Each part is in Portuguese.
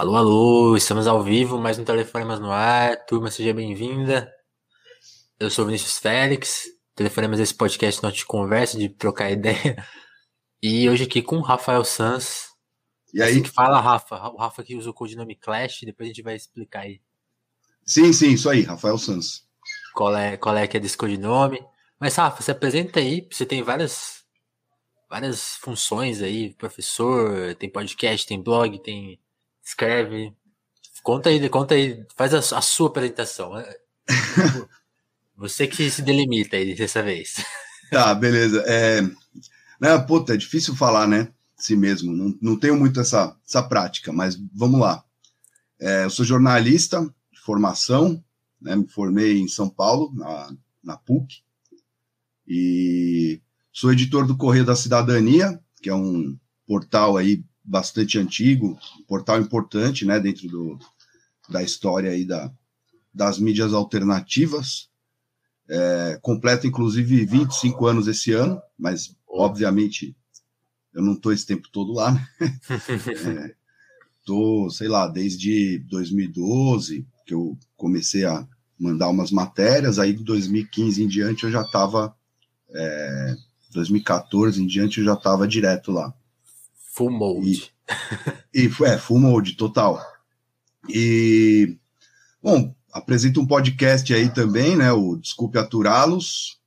Alô, alô, estamos ao vivo, mais um Telefonemas no ar. Turma, seja bem-vinda. Eu sou Vinícius Félix, Telefonemas desse podcast nós de conversa, de trocar ideia. E hoje aqui com o Rafael Sanz. E aí? Assim que fala, Rafa. O Rafa que usa o codinome Clash, depois a gente vai explicar aí Sim, sim, isso aí, Rafael Sanz. qual é, qual é que é desse codinome. Mas, Rafa, se apresenta aí, você tem várias, várias funções aí, professor, tem podcast, tem blog, tem escreve. Conta aí, conta aí, faz a, a sua apresentação. Você que se delimita aí dessa vez. Tá, beleza. É, né, puta, é difícil falar, né? Si mesmo. Não, não tenho muito essa, essa prática, mas vamos lá. É, eu sou jornalista de formação, né? Me formei em São Paulo, na, na PUC, e sou editor do Correio da Cidadania, que é um portal aí bastante antigo, um portal importante, né? Dentro do, da história aí da, das mídias alternativas. É, completa inclusive 25 anos esse ano, mas obviamente eu não estou esse tempo todo lá, né? é, tô, sei lá, desde 2012 que eu comecei a mandar umas matérias, aí de 2015 em diante eu já estava, é, 2014 em diante eu já estava direto lá. Full mode. E, e é, full mode, total. E, bom, apresento um podcast aí também, né? O Desculpe Aturá-los.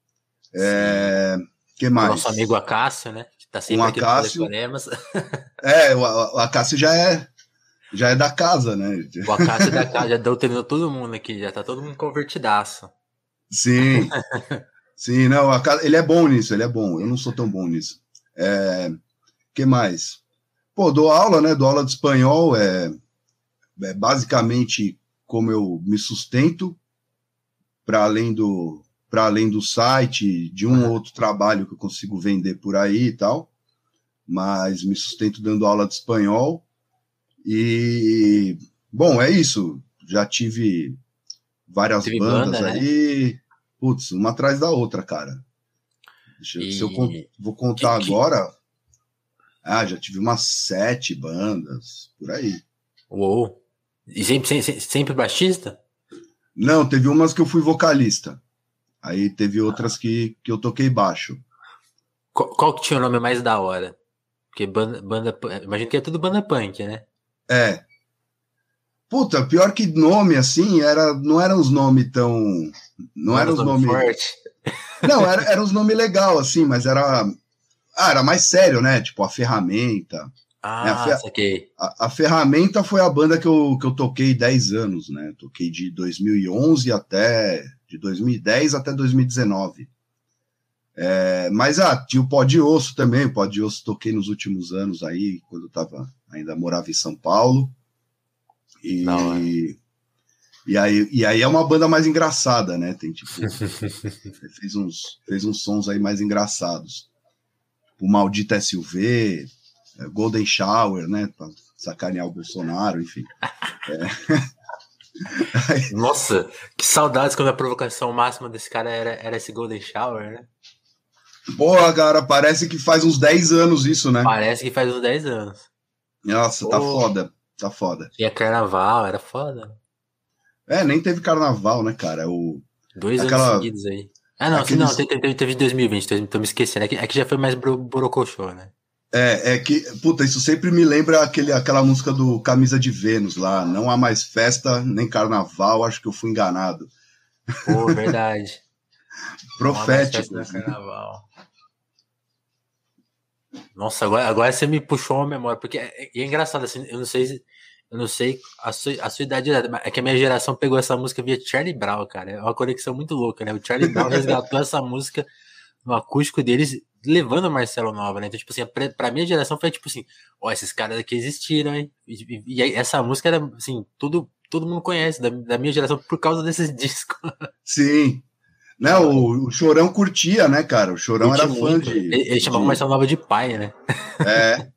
É, que mais? Nosso amigo Acácio, né? Que tá sempre Um aqui Acácio. É, o, o Acácio já é, já é da casa, né? O Acácio da casa já doutrinou todo mundo aqui, já tá todo mundo convertidaço. Sim, sim, não, a ele é bom nisso, ele é bom. Eu não sou tão bom nisso. É, que mais? Pô, dou aula, né? Dou aula de espanhol, é, é basicamente como eu me sustento para além do para além do site, de um ou outro trabalho que eu consigo vender por aí e tal, mas me sustento dando aula de espanhol e bom, é isso. Já tive várias Teve bandas banda, né? aí, putz, uma atrás da outra, cara. Deixa eu- E- Se eu vou contar que- agora, ah, já tive umas sete bandas por aí. Uou. E sempre, sempre, sempre baixista? Não, teve umas que eu fui vocalista. Aí teve outras que, que eu toquei baixo. Qual, qual que tinha o nome mais da hora? Porque banda, banda. Imagino que é tudo banda punk, né? É. Puta, pior que nome assim, era, não eram os nomes tão. Não eram os Nome nomes. Não, era, eram os nomes legais, assim, mas era. Ah, era mais sério, né? Tipo, a ferramenta. Ah, É, a fe- saquei. A, a ferramenta foi a banda que eu, que eu toquei 10 anos, né? Toquei de 2011 até. de 2010 até 2019. É, mas ah, tinha o Pó de Osso também. O Pó de Osso toquei nos últimos anos aí, quando eu tava, ainda morava em São Paulo. E, Da hora. e, aí, e aí é uma banda mais engraçada, né? Tem tipo. fez, uns, fez uns sons aí mais engraçados. O Maldito SUV, é, Golden Shower, né? Pra sacanear o Bolsonaro, enfim. Nossa, que saudades quando a provocação máxima desse cara era, era esse Golden Shower, né? Porra, cara, parece que faz uns 10 anos isso, né? Parece que faz uns 10 anos. Nossa, tá foda. Tá foda. Tinha carnaval, era foda. É, nem teve carnaval, né, cara? O... Dois Aquela- anos seguidos aí. Ah, não, aqueles- não, teve, teve, teve 2020, tô, me esquecendo. É que, é que já foi mais bro, borocochô, né? É, é que, puta, isso sempre me lembra aquele, aquela música do Camisa de Vênus lá. Não há mais festa, nem carnaval, acho que eu fui enganado. Pô, verdade. Profético. Uma festa do carnaval. Nossa, agora, agora você me puxou uma memória, porque é, é engraçado assim, eu não sei se- eu não sei a sua, a sua idade exata, mas é que a minha geração pegou essa música via Charlie Brown, cara. É uma conexão muito louca, né? O Charlie Brown resgatou essa música no acústico deles, levando o Marcelo Nova, né? Então, tipo assim, pra, pra minha geração foi tipo assim, ó, esses caras aqui existiram, hein? E, e- e essa música era, assim, tudo, todo mundo conhece da, da minha geração por causa desses discos. Sim. Né, o, o Chorão curtia, né, cara? O Chorão era Curti fã muito. de. Ele, ele chamava o de- Marcelo Nova de pai, né? É.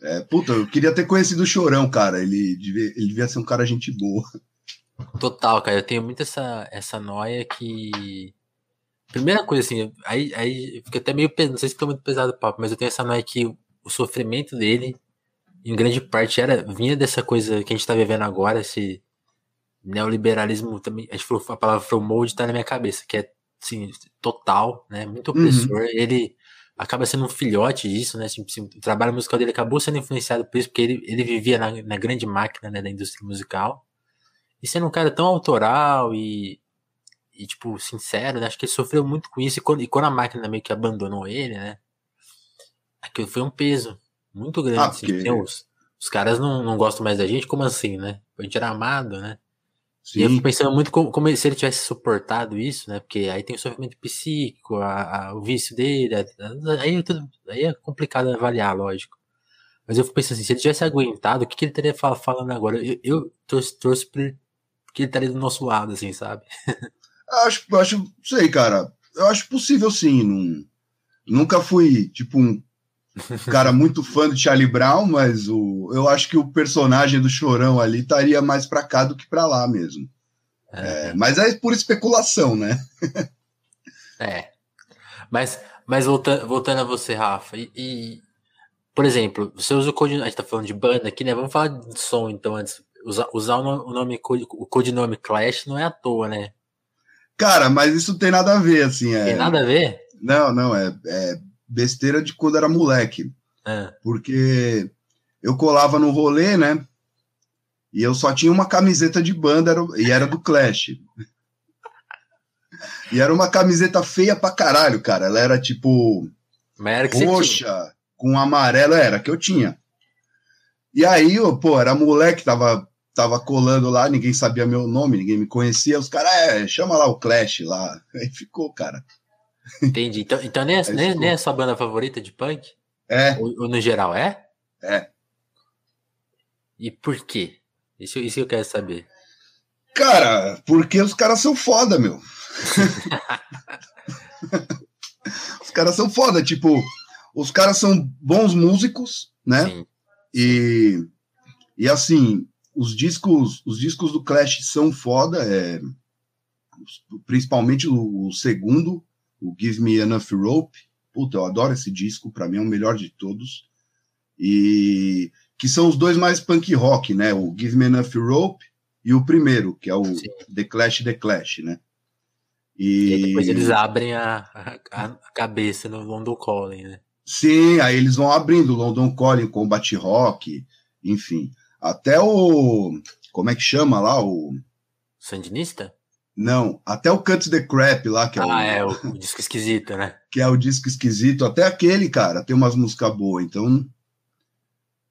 É, puta, eu queria ter conhecido o Chorão, cara. Ele devia, ele devia ser um cara gente boa. Total, cara. Eu tenho muito essa, essa noia que. Primeira coisa, assim, aí, aí fica até meio pesado. Não sei se fica muito pesado o papo, mas eu tenho essa noia que o sofrimento dele em grande parte era vinha dessa coisa que a gente tá vivendo agora, esse neoliberalismo também, a gente falou, a palavra foi molde tá na minha cabeça, que é assim, total, né? Muito uhum. opressor. Uhum. Ele acaba sendo um filhote disso, né? Assim, assim, o trabalho musical dele acabou sendo influenciado por isso, porque ele, ele vivia na, na grande máquina né, da indústria musical. E sendo um cara tão autoral e, e tipo, sincero, né? Acho que ele sofreu muito com isso. E quando, e quando a máquina meio que abandonou ele, né? Aquilo foi um peso muito grande. Ah, assim, os, os caras não, não gostam mais da gente, como assim, né? A gente era amado, né? Sim. E eu fico pensando muito como, como, se ele tivesse suportado isso, né? Porque aí tem o sofrimento psíquico, a, a, o vício dele, a, aí, é tudo, aí é complicado avaliar, lógico. Mas eu fico pensando assim, se ele tivesse aguentado, o que, que ele teria falando agora? Eu, eu pra ele, que ele estaria do nosso lado, assim, sabe? acho, acho, sei, cara. Eu acho possível sim. Não, nunca fui, tipo, um cara muito fã de Charlie Brown, mas o, eu acho que o personagem do Chorão ali estaria mais para cá do que para lá mesmo. É. É, mas é por especulação, né? é. Mas, mas voltando, voltando a você, Rafa, e, e, por exemplo, você usa o codinome, a gente tá falando de banda aqui, né? Vamos falar de som então antes. Usar, usar o nome, o codinome Clash não é à toa, né? Cara, mas isso tem nada a ver, assim. É... Tem nada a ver? Não, não, é, é besteira de quando era moleque. É. Porque eu colava no rolê, né? E eu só tinha uma camiseta de banda era, e era do Clash. e era uma camiseta feia pra caralho, cara. Ela era tipo roxa com amarelo, era que eu tinha. E aí, eu, pô, era moleque, tava, tava colando lá, ninguém sabia meu nome, ninguém me conhecia. Os caras, é, chama lá o Clash lá. Aí ficou, cara. Entendi. Então, então nem, é, nem, nem é a sua banda favorita de punk? É. Ou, ou, no geral, é? É. E por quê? Isso, isso eu quero saber. Cara, porque os caras são foda, meu. os caras são foda, tipo, os caras são bons músicos, né? Sim. E, e assim, os discos, os discos do Clash são foda, é, principalmente o, o segundo, o Give Me Enough Rope. Puta, eu adoro esse disco, para mim é o melhor de todos. E que são os dois mais punk rock, né? O Give Me Enough Rope e o primeiro, que é o Sim. The Clash The Clash, né? E... e depois eles abrem a, a, a, cabeça no London Calling, né? Sim, aí eles vão abrindo London Calling, Combat Rock, enfim. Até o. Como é que chama lá? O. Sandinista? Não, até o Cut the Crap lá, que é, ah, o, é o, o, disco esquisito, né? Que é o disco esquisito, até aquele, cara, tem umas músicas boas, então.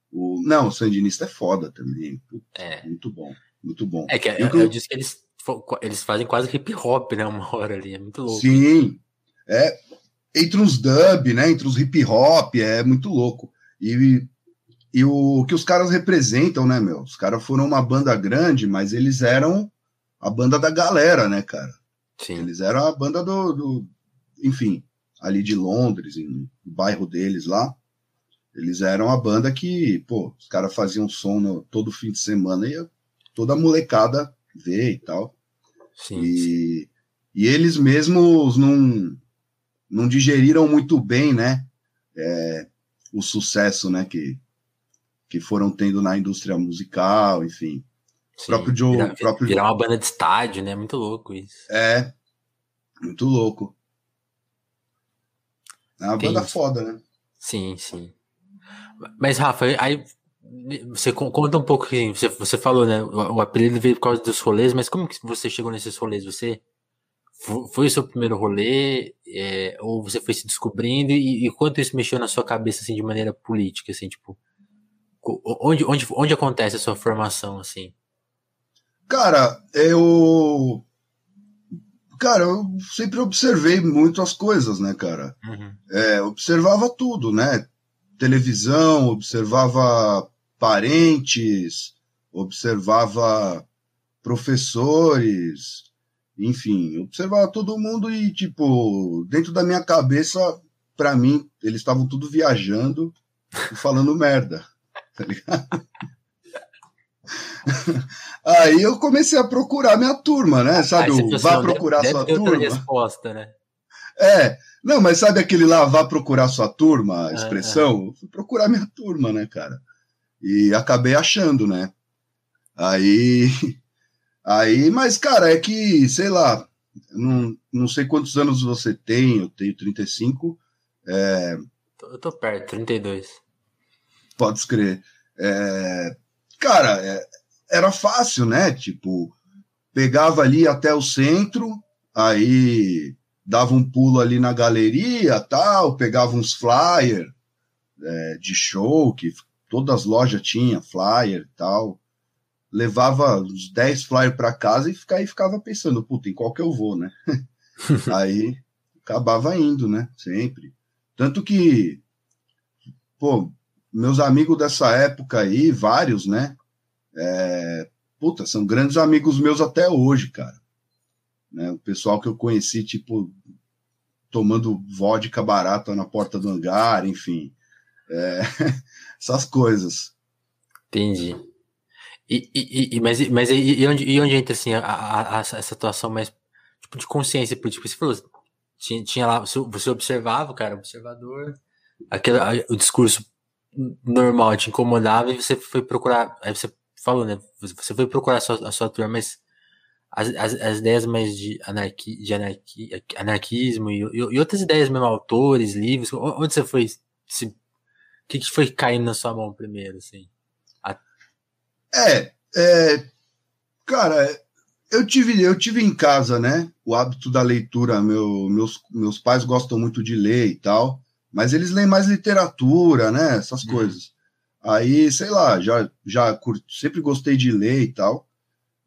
O, não, o Sandinista é foda também. Putz, é. Muito bom, muito bom. É que é, é, o disco que eles, eles fazem quase hip hop, né? Uma hora ali, é muito louco. Sim, é. Entre os dub, né? Entre os hip hop, é muito louco. E, e o que os caras representam, né, meu? Os caras foram uma banda grande, mas eles eram a banda da galera, né, cara? Sim. Eles eram a banda do, do enfim, ali de Londres, no bairro deles lá. Eles eram a banda que, pô, os caras faziam som no, todo fim de semana e toda a molecada vê e tal. Sim, e, sim. e eles mesmos não, não digeriram muito bem, né? É, o sucesso, né, que, que foram tendo na indústria musical, enfim. Sim, próprio Joe. Virar, próprio virar uma banda de estádio, né? Muito louco isso. É. Muito louco. É uma Entendi. banda foda, né? Sim, sim. Mas, Rafa, aí você conta um pouco você, você falou, né? O, o, apelido veio por causa dos rolês, mas como que você chegou nesses rolês? Você foi o seu primeiro rolê? É, ou você foi se descobrindo? E, e quanto isso mexeu na sua cabeça, assim, de maneira política, assim, tipo. Onde, onde, onde acontece a sua formação, assim? Cara, eu. Cara, eu sempre observei muito as coisas, né, cara? Uhum. É, observava tudo, né? Televisão, observava parentes, observava professores, enfim, observava todo mundo e, tipo, dentro da minha cabeça, para mim, eles estavam tudo viajando e falando merda, tá ligado? Aí eu comecei a procurar minha turma, né? Sabe, o vá procurar deve, sua deve turma. resposta, né? É, não, mas sabe aquele lá, vá procurar sua turma, a expressão? Fui procurar minha turma, né, cara? E acabei achando, né? Aí. Aí, mas, cara, é que, sei lá, não, não sei quantos anos você tem, eu tenho 35. É... Eu tô perto, 32. Pode escrever. É... Cara, é... era fácil, né? Tipo, pegava ali até o centro, aí dava um pulo ali na galeria, tal, pegava uns flyer é, de show que todas as lojas tinham flyer e tal levava uns 10 flyers para casa e ficava, e ficava pensando, puta, em qual que eu vou, né? aí acabava indo, né? Sempre. Tanto que, pô, meus amigos dessa época aí, vários, né? É, puta, são grandes amigos meus até hoje, cara. Né? O pessoal que eu conheci, tipo, tomando vodka barata na porta do hangar, enfim. É, essas coisas. Entendi. E, e, e, mas, mas e, onde, e onde entra assim a, a, a, essa situação mais tipo, de consciência política? Você falou, tinha, tinha lá, você, você observava, cara, observador, aquele, o discurso normal te incomodava e você foi procurar, aí você falou, né? Você foi procurar a sua, a sua turma, mas as, as, as ideias mais de, anarqui, de anarqui, anarquismo e, e, outras ideias mesmo, autores, livros, onde você foi? o que, que foi caindo na sua mão primeiro, assim? É, é, cara, eu tive, eu tive em casa, né? O hábito da leitura. Meu, meus, meus pais gostam muito de ler e tal, mas eles leem mais literatura, né? Essas uhum. coisas. Aí, sei lá, já, já curto, sempre gostei de ler e tal.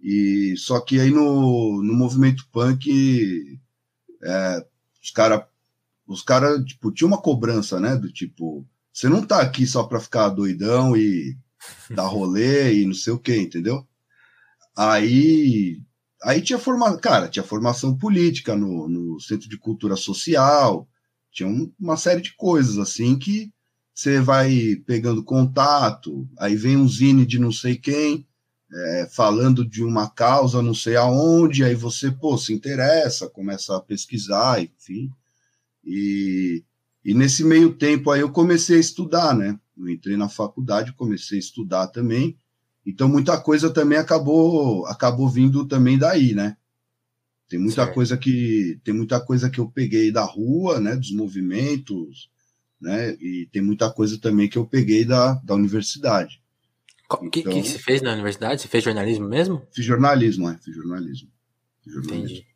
E só que aí no, no movimento punk, é, os caras, os cara, tipo, tinha uma cobrança, né? Do tipo, você não tá aqui só pra ficar doidão e dar rolê e não sei o que, entendeu? Aí, aí tinha formação, cara, tinha formação política no, no Centro de Cultura Social, tinha um, uma série de coisas assim que você vai pegando contato, aí vem um zine de não sei quem, é, falando de uma causa não sei aonde, aí você, pô, se interessa, começa a pesquisar, enfim. E, e nesse meio tempo aí eu comecei a estudar, né? Eu entrei na faculdade, comecei a estudar também. Então muita coisa também acabou acabou vindo também daí, né? Tem muita certo. coisa que tem muita coisa que eu peguei da rua, né, dos movimentos, né? E tem muita coisa também que eu peguei da, da universidade. O que, então, que você fez na universidade? Você fez jornalismo mesmo? Fiz jornalismo, é, fiz jornalismo. Fiz jornalismo. Entendi.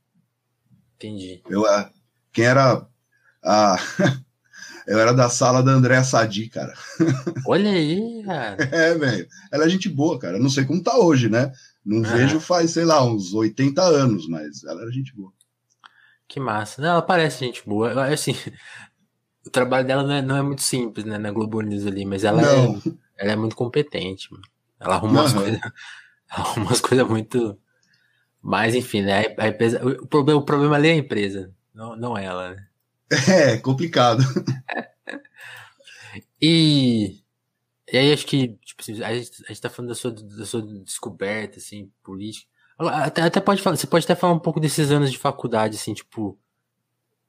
Entendi. Eu, é, quem era a Eu era da sala da Andréa Sadi, cara. Olha aí, cara. É, velho. Ela é gente boa, cara. Não sei como tá hoje, né? Não vejo faz, sei lá, uns 80 anos, mas ela era gente boa. Que massa. Não, ela parece gente boa. Assim, o trabalho dela não é, não é muito simples, né, na Globo News ali, mas ela, é, ela é muito competente, mano. Ela arruma umas coisas. arruma umas coisas muito. Mas, enfim, né? A empresa, o, problema, o problema ali é a empresa, não, não ela, né? É, complicado. e, e aí acho que, tipo assim, a gente, a gente tá falando da sua, da sua descoberta, assim, política. Até, até pode falar, você pode até falar um pouco desses anos de faculdade, assim, tipo,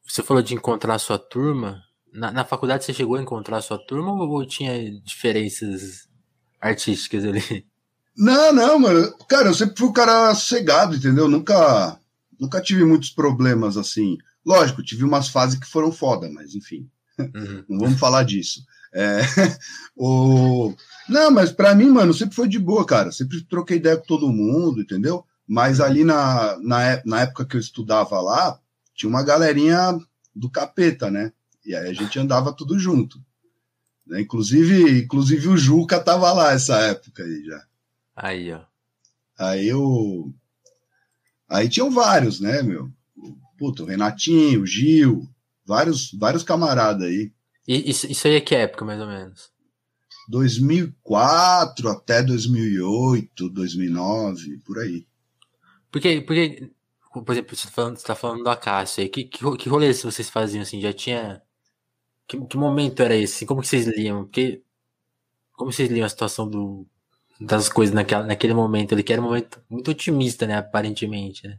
você falou de encontrar a sua turma. Na, na faculdade você chegou a encontrar a sua turma ou, ou tinha diferenças artísticas ali? Não, não, mano. Cara, eu sempre fui um cara sossegado, entendeu? Nunca, nunca tive muitos problemas assim. Lógico, tive umas fases que foram foda, mas enfim, uhum. não vamos falar disso. É, o... Não, mas para mim, mano, sempre foi de boa, cara. Sempre troquei ideia com todo mundo, entendeu? Mas ali na, na, na época que eu estudava lá, tinha uma galerinha do capeta, né? E aí a gente andava tudo junto. Né? Inclusive, inclusive o Juca tava lá essa época aí já. Aí, ó. Aí eu. Aí tinham vários, né, meu? puta, o Renatinho, o Gil, vários, vários camaradas aí. E isso, isso aí é que época, mais ou menos? 2004 até 2008, 2009, por aí. Porque, porque por exemplo, você está falando, você tá falando do Acácio aí, que, que, que rolês vocês faziam assim? Já tinha. Que, que momento era esse? Como que vocês liam? Porque. Como vocês liam a situação do, das coisas naquela, naquele momento ali, que era um momento muito otimista, né? Aparentemente, né?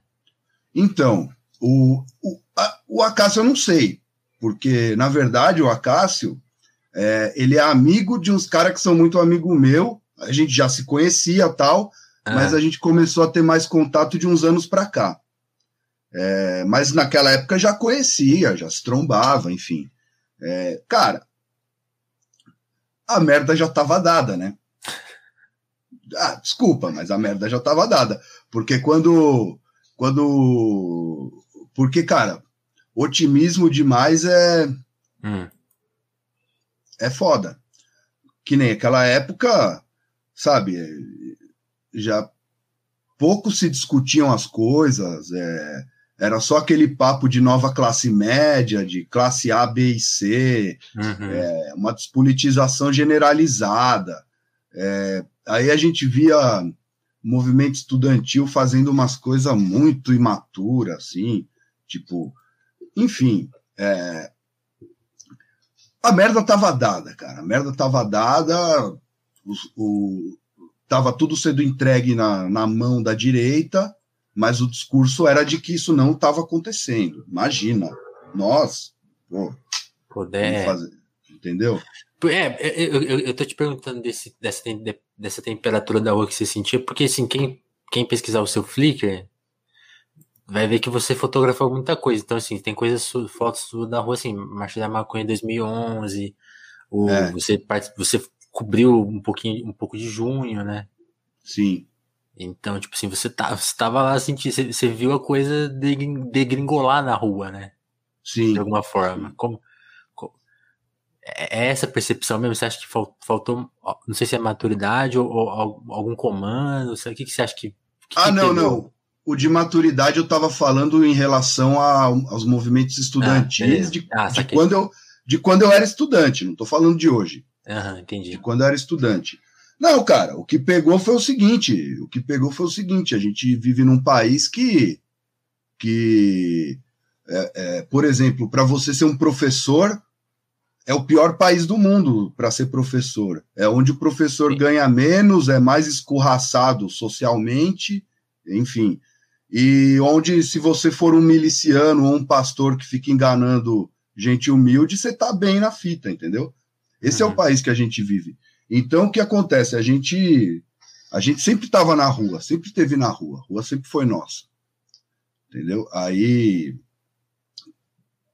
Então, o, o, a, o Acácio eu não sei, porque, na verdade, o Acácio, é, ele é amigo de uns caras que são muito amigo meu. A gente já se conhecia tal, ah. mas a gente começou a ter mais contato de uns anos para cá. É, mas naquela época já conhecia, já se trombava, enfim. É, cara, a merda já estava dada, né? Ah, desculpa, mas a merda já estava dada. Porque quando. Quando. Porque, cara, otimismo demais é. Hum. É foda. Que nem aquela época, sabe? Já pouco se discutiam as coisas. É, era só aquele papo de nova classe média, de classe A, B e C, uhum. é, uma despolitização generalizada. É, aí a gente via movimento estudantil fazendo umas coisas muito imaturas, assim, tipo, enfim, é, a merda tava dada, cara, a merda tava dada, o, o tava tudo sendo entregue na, na mão da direita, mas o discurso era de que isso não estava acontecendo. Imagina, nós, pô, Poder. Fazer, entendeu? É, eu, eu, eu, tô te perguntando desse, dessa, dessa temperatura da rua que você sentia, porque assim, quem, quem pesquisar o seu Flickr vai ver que você fotografou muita coisa. Então, assim, tem coisas, fotos da rua, assim, Marcha da Maconha 2011, o, é. você, você cobriu um pouquinho, um pouco de junho, né? Sim. Então, tipo assim, você, tá, você tava lá sentindo, você, você viu a coisa degringolar na rua, né? Sim. De alguma forma. Como, como, é, é essa percepção mesmo? Você acha que faltou, não sei se é maturidade ou, ou algum comando? O que, que você acha que. que ah, que não, não. O de maturidade eu tava falando em relação a, aos movimentos estudantis ah, de, ah, de, quando eu, de quando eu era estudante, não tô falando de hoje. Aham, entendi. De quando eu era estudante. Não, cara, o que pegou foi o seguinte: o que pegou foi o seguinte, a gente vive num país que, que é, é, por exemplo, para você ser um professor, é o pior país do mundo para ser professor. É onde o professor Sim. ganha menos, é mais escorraçado socialmente, enfim. E onde, se você for um miliciano ou um pastor que fica enganando gente humilde, você tá bem na fita, entendeu? Esse uhum. é o uhum. país que a gente vive. Então, o que acontece? A gente, a gente sempre estava na rua, sempre esteve na rua, a rua sempre foi nossa. Entendeu? Aí,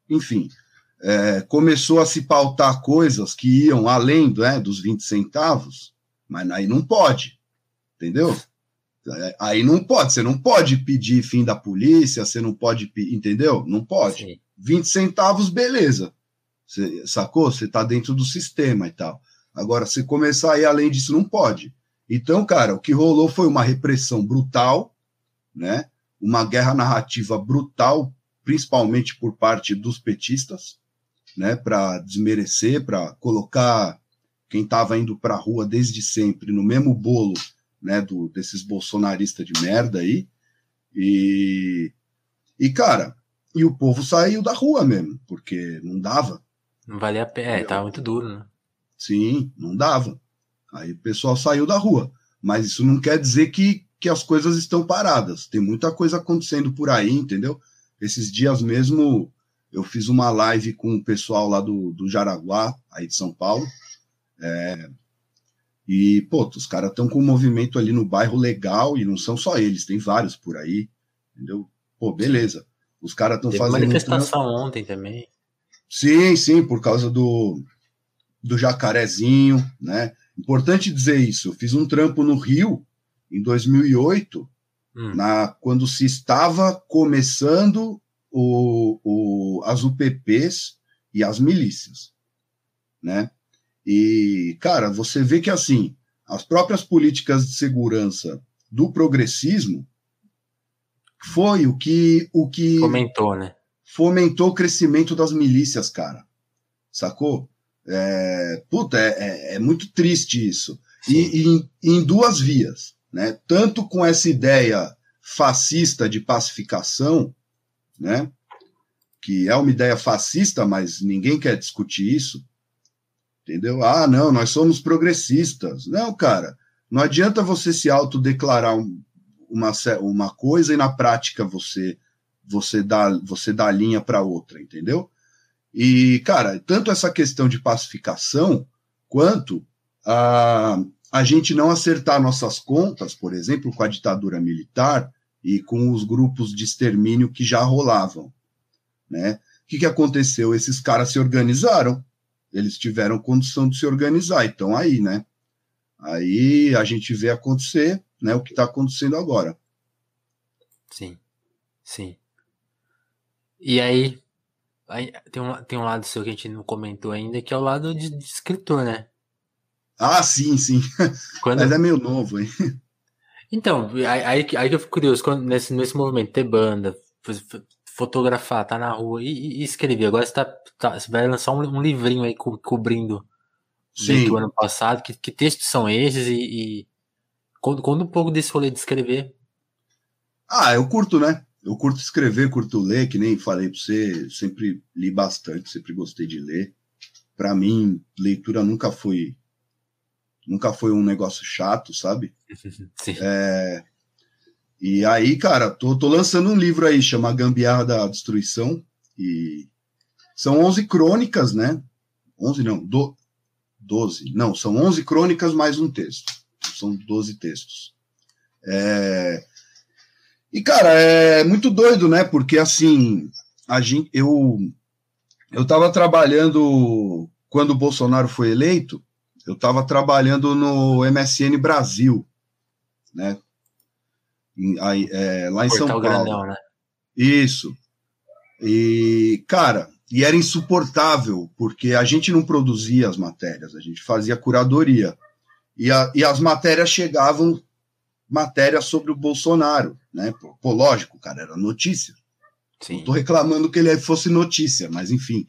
enfim, é, começou a se pautar coisas que iam além né, dos 20 centavos, mas aí não pode, entendeu? Aí não pode, você não pode pedir fim da polícia, você não pode, entendeu? Não pode. Sim. 20 centavos, beleza. Você, sacou? Você está dentro do sistema e tal. Agora, se começar a ir além disso, não pode. Então, cara, o que rolou foi uma repressão brutal, né? Uma guerra narrativa brutal, principalmente por parte dos petistas, né? Para desmerecer, para colocar quem estava indo para a rua desde sempre no mesmo bolo, né? Do, desses bolsonaristas de merda aí. E, e cara, e o povo saiu da rua mesmo, porque não dava. Não valia a pena, é, tava muito duro, né? Sim, não dava. Aí o pessoal saiu da rua. Mas isso não quer dizer que, que as coisas estão paradas. Tem muita coisa acontecendo por aí, entendeu? Esses dias mesmo eu fiz uma live com o pessoal lá do, do Jaraguá, aí de São Paulo. É, e, pô, os caras estão com um movimento ali no bairro legal, e não são só eles, tem vários por aí, entendeu? Pô, beleza. Os caras estão fazendo. manifestação um... ontem também. Sim, sim, por causa do, do Jacarezinho, né? Importante dizer isso. Eu fiz um trampo no Rio em 2008, hum. na, quando se estava começando o, o, as UPPs e as milícias, né? E, cara, você vê que, assim, as próprias políticas de segurança do progressismo foi o que... O que fomentou, né? Fomentou o crescimento das milícias, cara. Sacou? É, puta, é, é, é, muito triste isso. E, e em, em, duas vias, né? Tanto com essa ideia fascista de pacificação, né? Que é uma ideia fascista, mas ninguém quer discutir isso. Entendeu? Ah, não, nós somos progressistas. Não, cara, não adianta você se autodeclarar uma, uma coisa e na prática você você dá, você dá linha para outra, entendeu? E, cara, tanto essa questão de pacificação, quanto a, a gente não acertar nossas contas, por exemplo, com a ditadura militar e com os grupos de extermínio que já rolavam. Né? O que, que aconteceu? Esses caras se organizaram, eles tiveram condição de se organizar, então aí, né? Aí a gente vê acontecer né, o que está acontecendo agora. Sim, sim. E aí, aí, tem, um, tem um lado seu que a gente não comentou ainda, que é o lado de, de escritor, né? Ah, sim, sim. Quando... Mas é meio novo, hein? Então, aí, aí, aí que eu fico curioso, quando, nesse, nesse movimento, ter banda, fotografar, tá na rua e, e escrever. Agora você, tá, tá, você vai lançar um, um livrinho aí co cobrindo Sim. do ano passado. Que, que textos são esses? E, e conta, conta um pouco desse rolê de escrever. Ah, eu curto, né? Eu curto escrever, curto ler, que nem falei pra você, sempre li bastante, sempre gostei de ler. Para mim, leitura nunca foi nunca foi um negócio chato, sabe? Sim. É, e aí, cara, tô, tô lançando um livro aí, chama Gambiarra da Destruição, e são 11 crônicas, né? 11 não, do, 12. Não, são 11 crônicas mais um texto. São 12 textos. É... E, cara, é muito doido, né? Porque, assim, a gente, eu, eu tava trabalhando, quando o Bolsonaro foi eleito, eu tava trabalhando no MSN Brasil, né? Em, aí, é, lá em Portal São Paulo. Grandão, né? Isso. E, cara, e era insuportável, porque a gente não produzia as matérias, a gente fazia curadoria. E, a, e as matérias chegavam, matérias sobre o Bolsonaro, né? Pô, lógico, cara, era notícia. Sim. Não tô reclamando que ele fosse notícia, mas enfim.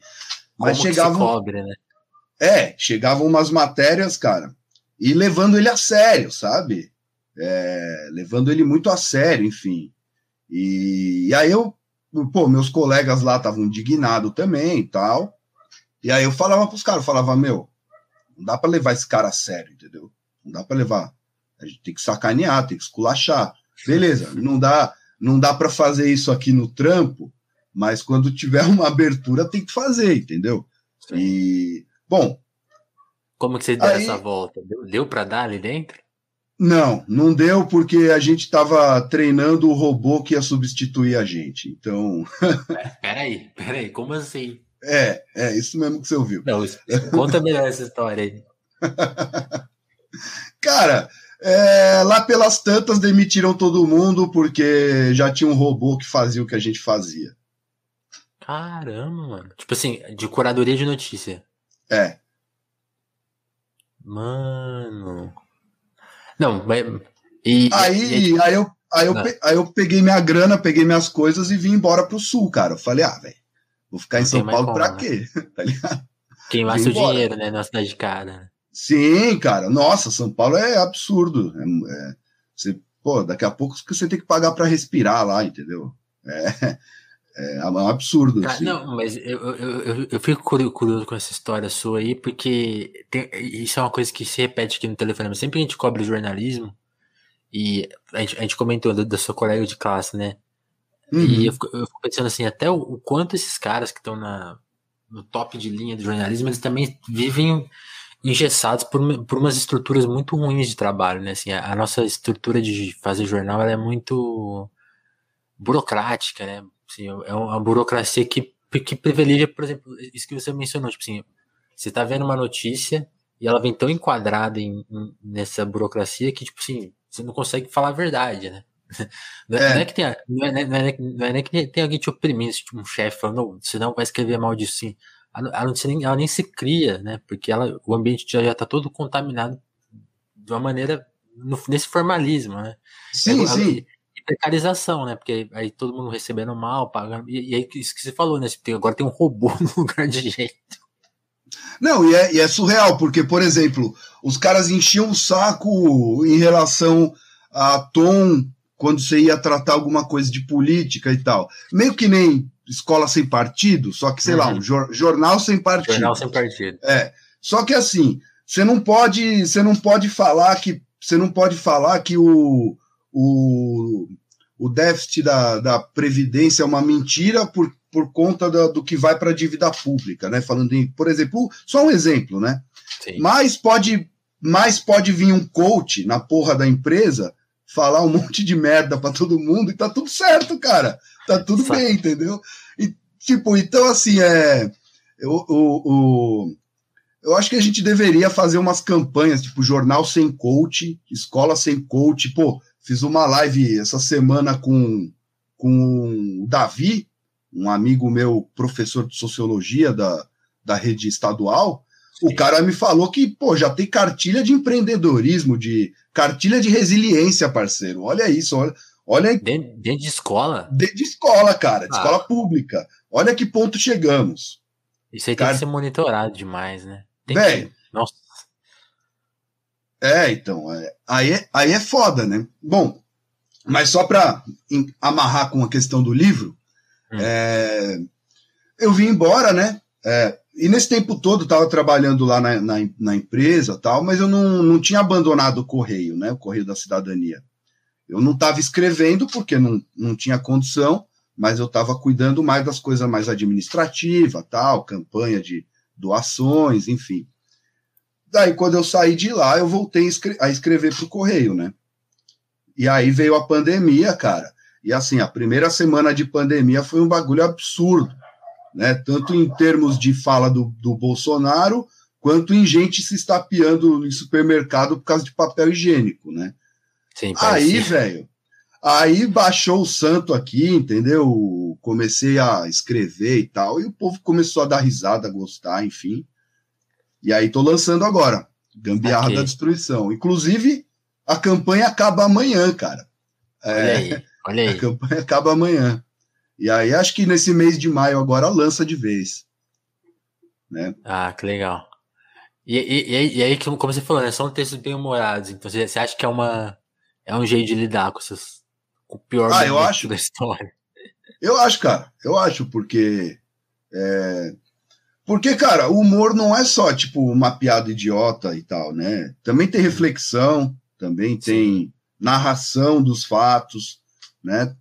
Mas Como chegavam. cobre, né? É, chegavam umas matérias, cara, e levando ele a sério, sabe? É, levando ele muito a sério, enfim. E, e aí eu pô, meus colegas lá estavam indignados também e tal. E aí eu falava pros caras, eu falava, meu, não dá para levar esse cara a sério, entendeu? Não dá para levar. A gente tem que sacanear, tem que esculachar. Beleza, não dá, não dá para fazer isso aqui no trampo, mas quando tiver uma abertura tem que fazer, entendeu? Sim. E bom, como que você deu aí, essa volta? Deu, deu para dar ali dentro? Não, não deu porque a gente estava treinando o robô que ia substituir a gente. Então. É, peraí, peraí, como assim? É, é isso mesmo que você ouviu. Não, conta melhor essa história aí. Cara, é, lá pelas tantas demitiram todo mundo porque já tinha um robô que fazia o que a gente fazia. Caramba, mano. Tipo assim, de curadoria de notícia. É. Mano. Não, mas. E, aí, e, aí, eu, aí, eu, aí eu peguei minha grana, peguei minhas coisas e vim embora pro sul, cara. Eu falei, ah, velho, vou ficar em São Paulo como, pra né? quê? tá ligado? Queimar seu embora. dinheiro, né? Na cidade de cara. Sim, cara. Nossa, São Paulo é absurdo. É, é, você, pô, daqui a pouco você tem que pagar para respirar lá, entendeu? É, é, é um absurdo. Cara, assim. Não, mas eu, eu, eu, eu, fico curioso com essa história sua aí, porque tem, isso é uma coisa que se repete aqui no telefone. Sempre a gente cobre jornalismo, e a gente, a gente comentou da, sua colega de classe, né? Uhum. E eu fico, eu fico, pensando assim, até o, o quanto esses caras que estão no top de linha do jornalismo, eles também vivem engessados por, por umas estruturas muito ruins de trabalho, né? Assim, a, a nossa estrutura de fazer jornal é muito burocrática, né? Assim, é uma burocracia que, que privilegia, por exemplo, isso que você mencionou, tipo assim, você tá vendo uma notícia e ela vem tão enquadrada em, em, nessa burocracia que, tipo assim, você não consegue falar a verdade, né? Não é, é. Não é que tem, não é, não é, não é, nem que tem alguém te oprimindo, tipo um chefe falando, não, você não vai escrever mal disso, sim. Ela, nem, ela nem se cria, né? Porque ela, o ambiente já, já tá todo contaminado de uma maneira, no, nesse formalismo, né? Sim, ela, sim precarização, né? Porque aí todo mundo recebendo mal, pagando. E, e aí isso que você falou, né? Tem, agora tem um robô no lugar de gente. Não, e é, e é, surreal, porque, por exemplo, os caras enchiam o saco em relação a tom quando você ia tratar alguma coisa de política e tal. Meio que nem escola sem partido, só que, sei uhum. lá, um jor jornal sem partido. Jornal sem partido. É. Só que assim, você não pode, você não pode falar que você não pode falar que o, o, o déficit da, da Previdência é uma mentira por, por conta do, do que vai para a dívida pública, né? Falando em, por exemplo, só um exemplo, né? Sim. Mas pode, mais pode vir um coach na porra da empresa falar um monte de merda para todo mundo e tá tudo certo, cara. Tá tudo Sabe. bem, entendeu? E, tipo, então assim, é. O, o, o, eu acho que a gente deveria fazer umas campanhas, tipo, jornal sem coach, escola sem coach. Pô, fiz uma live essa semana com, com o Davi, um amigo meu, professor de sociologia da, da rede estadual. Sim. O cara me falou que, pô, já tem cartilha de empreendedorismo, de cartilha de resiliência, parceiro. Olha isso, olha. Olha dentro, dentro de escola? Dentro de escola, cara, de ah. escola pública. Olha que ponto chegamos. Isso aí tem que ser monitorado demais, né? Tem Bem, que... Nossa. É, então, é, aí, é, aí é foda, né? Bom, mas só para amarrar com a questão do livro, hum. é, eu vim embora, né? É, e nesse tempo todo estava trabalhando lá na, na, na, empresa tal, mas eu não, não tinha abandonado o correio, né? O correio da cidadania. Eu não estava escrevendo porque não, não tinha condição, mas eu estava cuidando mais das coisas mais administrativas, tal, campanha de doações, enfim. Daí, quando eu saí de lá, eu voltei a escrever para o correio, né? E aí veio a pandemia, cara. E assim, a primeira semana de pandemia foi um bagulho absurdo, né? Tanto em termos de fala do, do Bolsonaro, quanto em gente se estapeando em supermercado por causa de papel higiênico, né? Sim, aí, velho, aí baixou o santo aqui, entendeu? Comecei a escrever e tal, e o povo começou a dar risada, a gostar, enfim. E aí tô lançando agora, Gambiarra okay. da Destruição. Inclusive, a campanha acaba amanhã, cara. Olha é, aí, olha aí. A campanha acaba amanhã. E aí acho que nesse mês de maio agora lança de vez. Né? Ah, que legal. E, e, e aí, como você falou, né, são textos bem humorados. Então você, você acha que é uma é um jeito de lidar com, esses, com o pior ah, eu acho, da história? Eu acho, cara. Eu acho, porque é, porque, cara, o humor não é só, tipo, uma piada idiota e tal, né? Também tem reflexão, também tem narração dos fatos, né?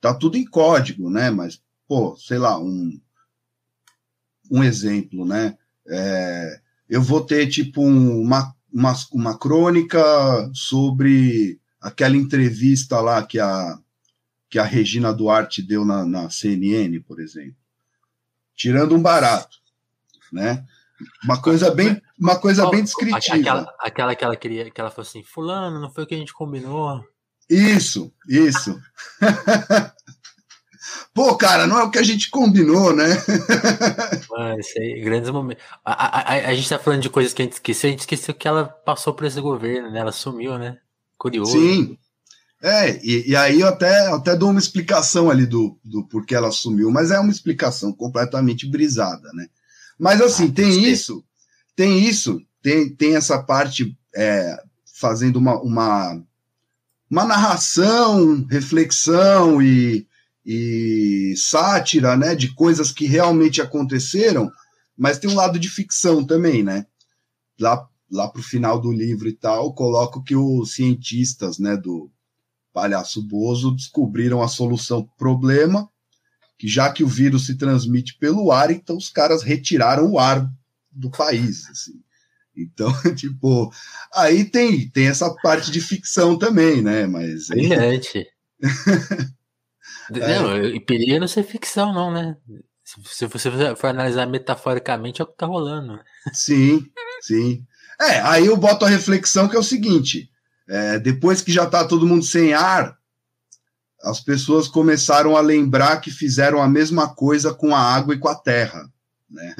Tá tudo em código, né? Mas, pô, sei lá, um, um exemplo, né? É, eu vou ter, tipo, um, uma, uma, uma crônica sobre aquela entrevista lá que a, que a Regina Duarte deu na, na CNN, por exemplo. Tirando um barato, né? Uma coisa bem, uma coisa oh, bem descritiva. Aquela, aquela que ela queria, que ela falou assim, fulano, não foi o que a gente combinou. Isso, isso. Pô, cara, não é o que a gente combinou, né? Mano, isso aí, grandes momentos. A, a, a, gente tá falando de coisas que a gente esqueceu, a gente esqueceu que ela passou por esse governo, né? Ela sumiu, né? Curioso. Sim. É, e, e aí eu até, até dou uma explicação ali do, do porquê ela sumiu, mas é uma explicação completamente brisada, né? Mas assim, ah, tem isso, tem isso, tem, tem essa parte é, fazendo uma, uma, uma narração, reflexão e, e sátira, né, de coisas que realmente aconteceram, mas tem um lado de ficção também, né? Lá, lá para o final do livro e tal, coloco que os cientistas, né, do palhaço Bozo descobriram a solução para o problema que já que o vírus se transmite pelo ar, então os caras retiraram o ar do país, assim. Então, tipo, aí tem, tem essa parte de ficção também, né? Mas. Brilhante. é. Não, e perigo não ser ficção, não, né? Se você for analisar metaforicamente, é o que tá rolando. Sim, sim. É, aí eu boto a reflexão que é o seguinte: é, depois que já tá todo mundo sem ar, as pessoas começaram a lembrar que fizeram a mesma coisa com a água e com a terra, né?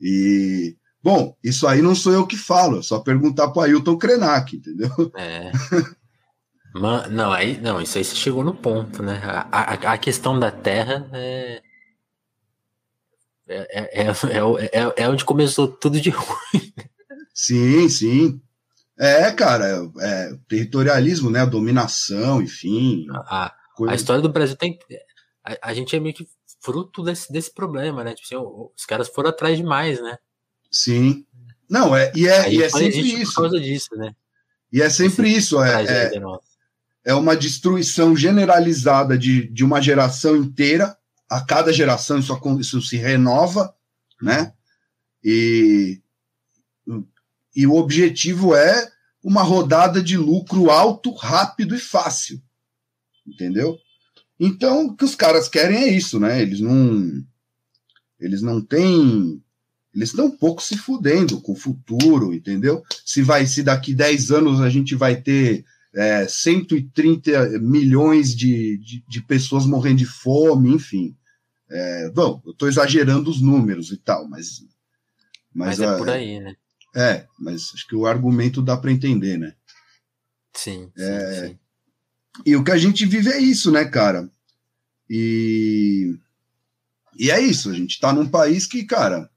E bom, isso aí não sou eu que falo, é só perguntar para Ailton Krenak, entendeu? É. Man, não, aí, não, isso aí você chegou no ponto, né? A, a, a questão da terra é é, é, é, é, é onde começou tudo de ruim. Sim, sim. É, cara, é, territorialismo, né? A dominação, enfim. A, coisa... a história do Brasil tem. A, a, gente é meio que fruto desse, desse problema, né? Tipo assim, os caras foram atrás demais, né? Sim. Não, é, e é, e é sempre isso. Por causa disso, né? E é sempre Esse isso. É, é, é uma destruição generalizada de, de uma geração inteira a cada geração isso, isso se renova, né? E, e o objetivo é uma rodada de lucro alto, rápido e fácil. Entendeu? Então, o que os caras querem é isso, né? Eles não. Eles não têm. Eles estão um pouco se fudendo com o futuro, entendeu? Se vai, se daqui 10 anos a gente vai ter é, 130 milhões de, de, de, pessoas morrendo de fome, enfim. É, bom, eu estou exagerando os números e tal, mas. Mas, mas é por aí, né? É, mas acho que o argumento dá para entender, né? Sim, é, sim, sim. E o que a gente vive é isso, né, cara? E. E é isso, a gente está num país que, cara,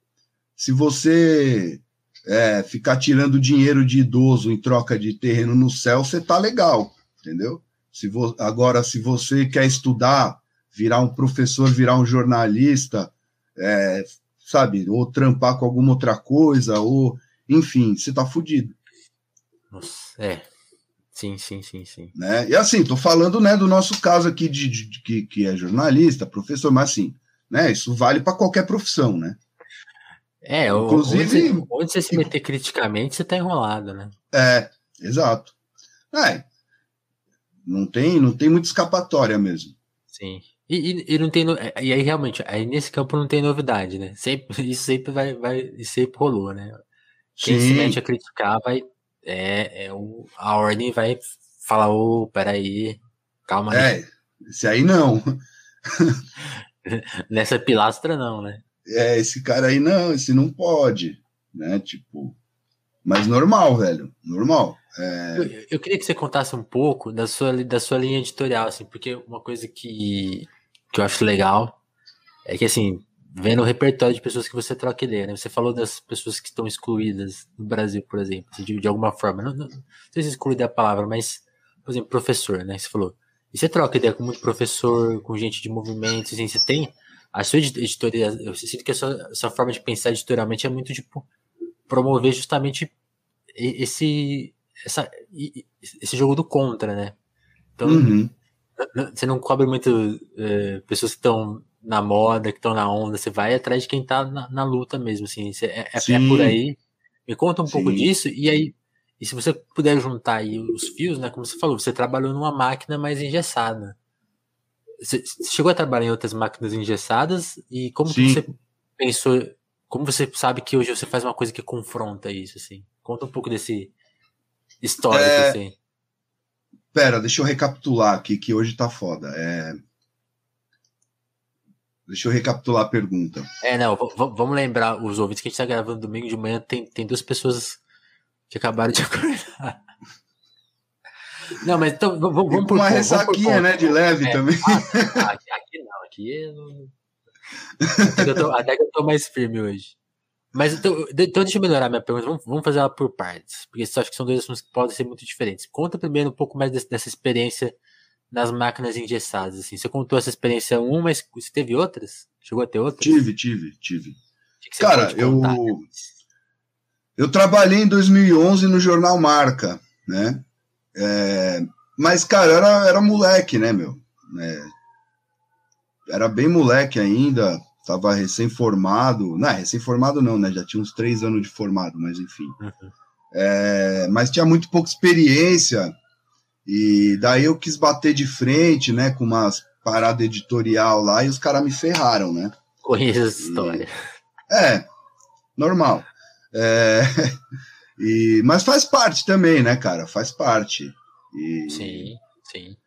se você é, ficar tirando dinheiro de idoso em troca de terreno no céu, você tá legal, entendeu? Se vo... Agora, se você quer estudar, virar um professor, virar um jornalista, é, sabe, ou trampar com alguma outra coisa, ou enfim, você tá fudido. Nossa, é. Sim, sim, sim, sim. Né? E assim, tô falando né, do nosso caso aqui de, de, de que, que é jornalista, professor, mas assim, né, isso vale para qualquer profissão, né? É, Inclusive, onde você, onde você se meter criticamente, você tá enrolado, né? É, exato. É, não tem, não tem muita escapatória mesmo. Sim. E, e, e, não tem. E aí, realmente, aí nesse campo não tem novidade, né? Sempre, isso sempre vai, vai. sempre rolou, né? Quem Sim. se mete a criticar vai. É, é o, a ordem vai falar, ô, oh, peraí, calma aí. É, esse aí não. Nessa pilastra não, né? é, esse cara aí não, esse não pode, né? Tipo, mas normal, velho, normal. É... Eu, eu, queria que você contasse um pouco da sua, da sua linha editorial, assim, porque uma coisa que, que eu acho legal é que, assim, vendo o repertório de pessoas que você troca ideia, né? Você falou das pessoas que estão excluídas no Brasil, por exemplo, de, de alguma forma. Não, não, não sei se excluída é a palavra, mas, por exemplo, professor, né? Você falou. E você troca ideia com muito professor, com gente de movimentos, assim, você tem a sua editoria, eu sinto que a sua, a sua forma de pensar editorialmente é muito tipo promover justamente esse essa, esse jogo do contra, né? Então uhum. você não cobre muito é, pessoas que estão na moda, que estão na onda, você vai atrás de quem está na, na, luta mesmo, assim, é, é, é, por aí. Me conta um Sim. pouco disso e aí e se você puder juntar aí os fios, né? Como você falou, você trabalhou numa máquina mais engessada. Você chegou a trabalhar em outras máquinas engessadas e como você pensou, como você sabe que hoje você faz uma coisa que confronta isso, assim? Conta um pouco desse histórico, é... assim. Pera, deixa eu recapitular aqui, que hoje tá foda. É... Deixa eu recapitular a pergunta. É, não, vamos lembrar os ouvintes que a gente tá gravando domingo de manhã, tem, tem duas pessoas que acabaram de acordar. Não, mas então vamos, vamos por Uma ressaquinha, né? De leve é, também. Ah, aqui, aqui, não, aqui não... até, que eu tô, até que eu tô mais firme hoje. Mas então, então deixa eu melhorar minha pergunta. Vamos, vamos fazer ela por partes. Porque eu acho que são dois assuntos que podem ser muito diferentes. Conta primeiro um pouco mais desse, dessa experiência nas máquinas engessadas. Assim. Você contou essa experiência um, mas você teve outras? Chegou a ter outras? Tive, tive, tive. Cara, eu. Eu trabalhei em 2011 no jornal Marca, né? É, mas, cara, era, era moleque, né, meu? É, era bem moleque ainda, tava recém-formado. Não, recém-formado não, né? Já tinha uns três anos de formado, mas enfim. Uhum. É, mas tinha muito pouca experiência, e daí eu quis bater de frente, né, com umas paradas editorial lá, e os caras me ferraram, né? Conheço essa história. E, é, normal. É, E, mas faz parte também, né, cara? Faz parte. E, sim, sim.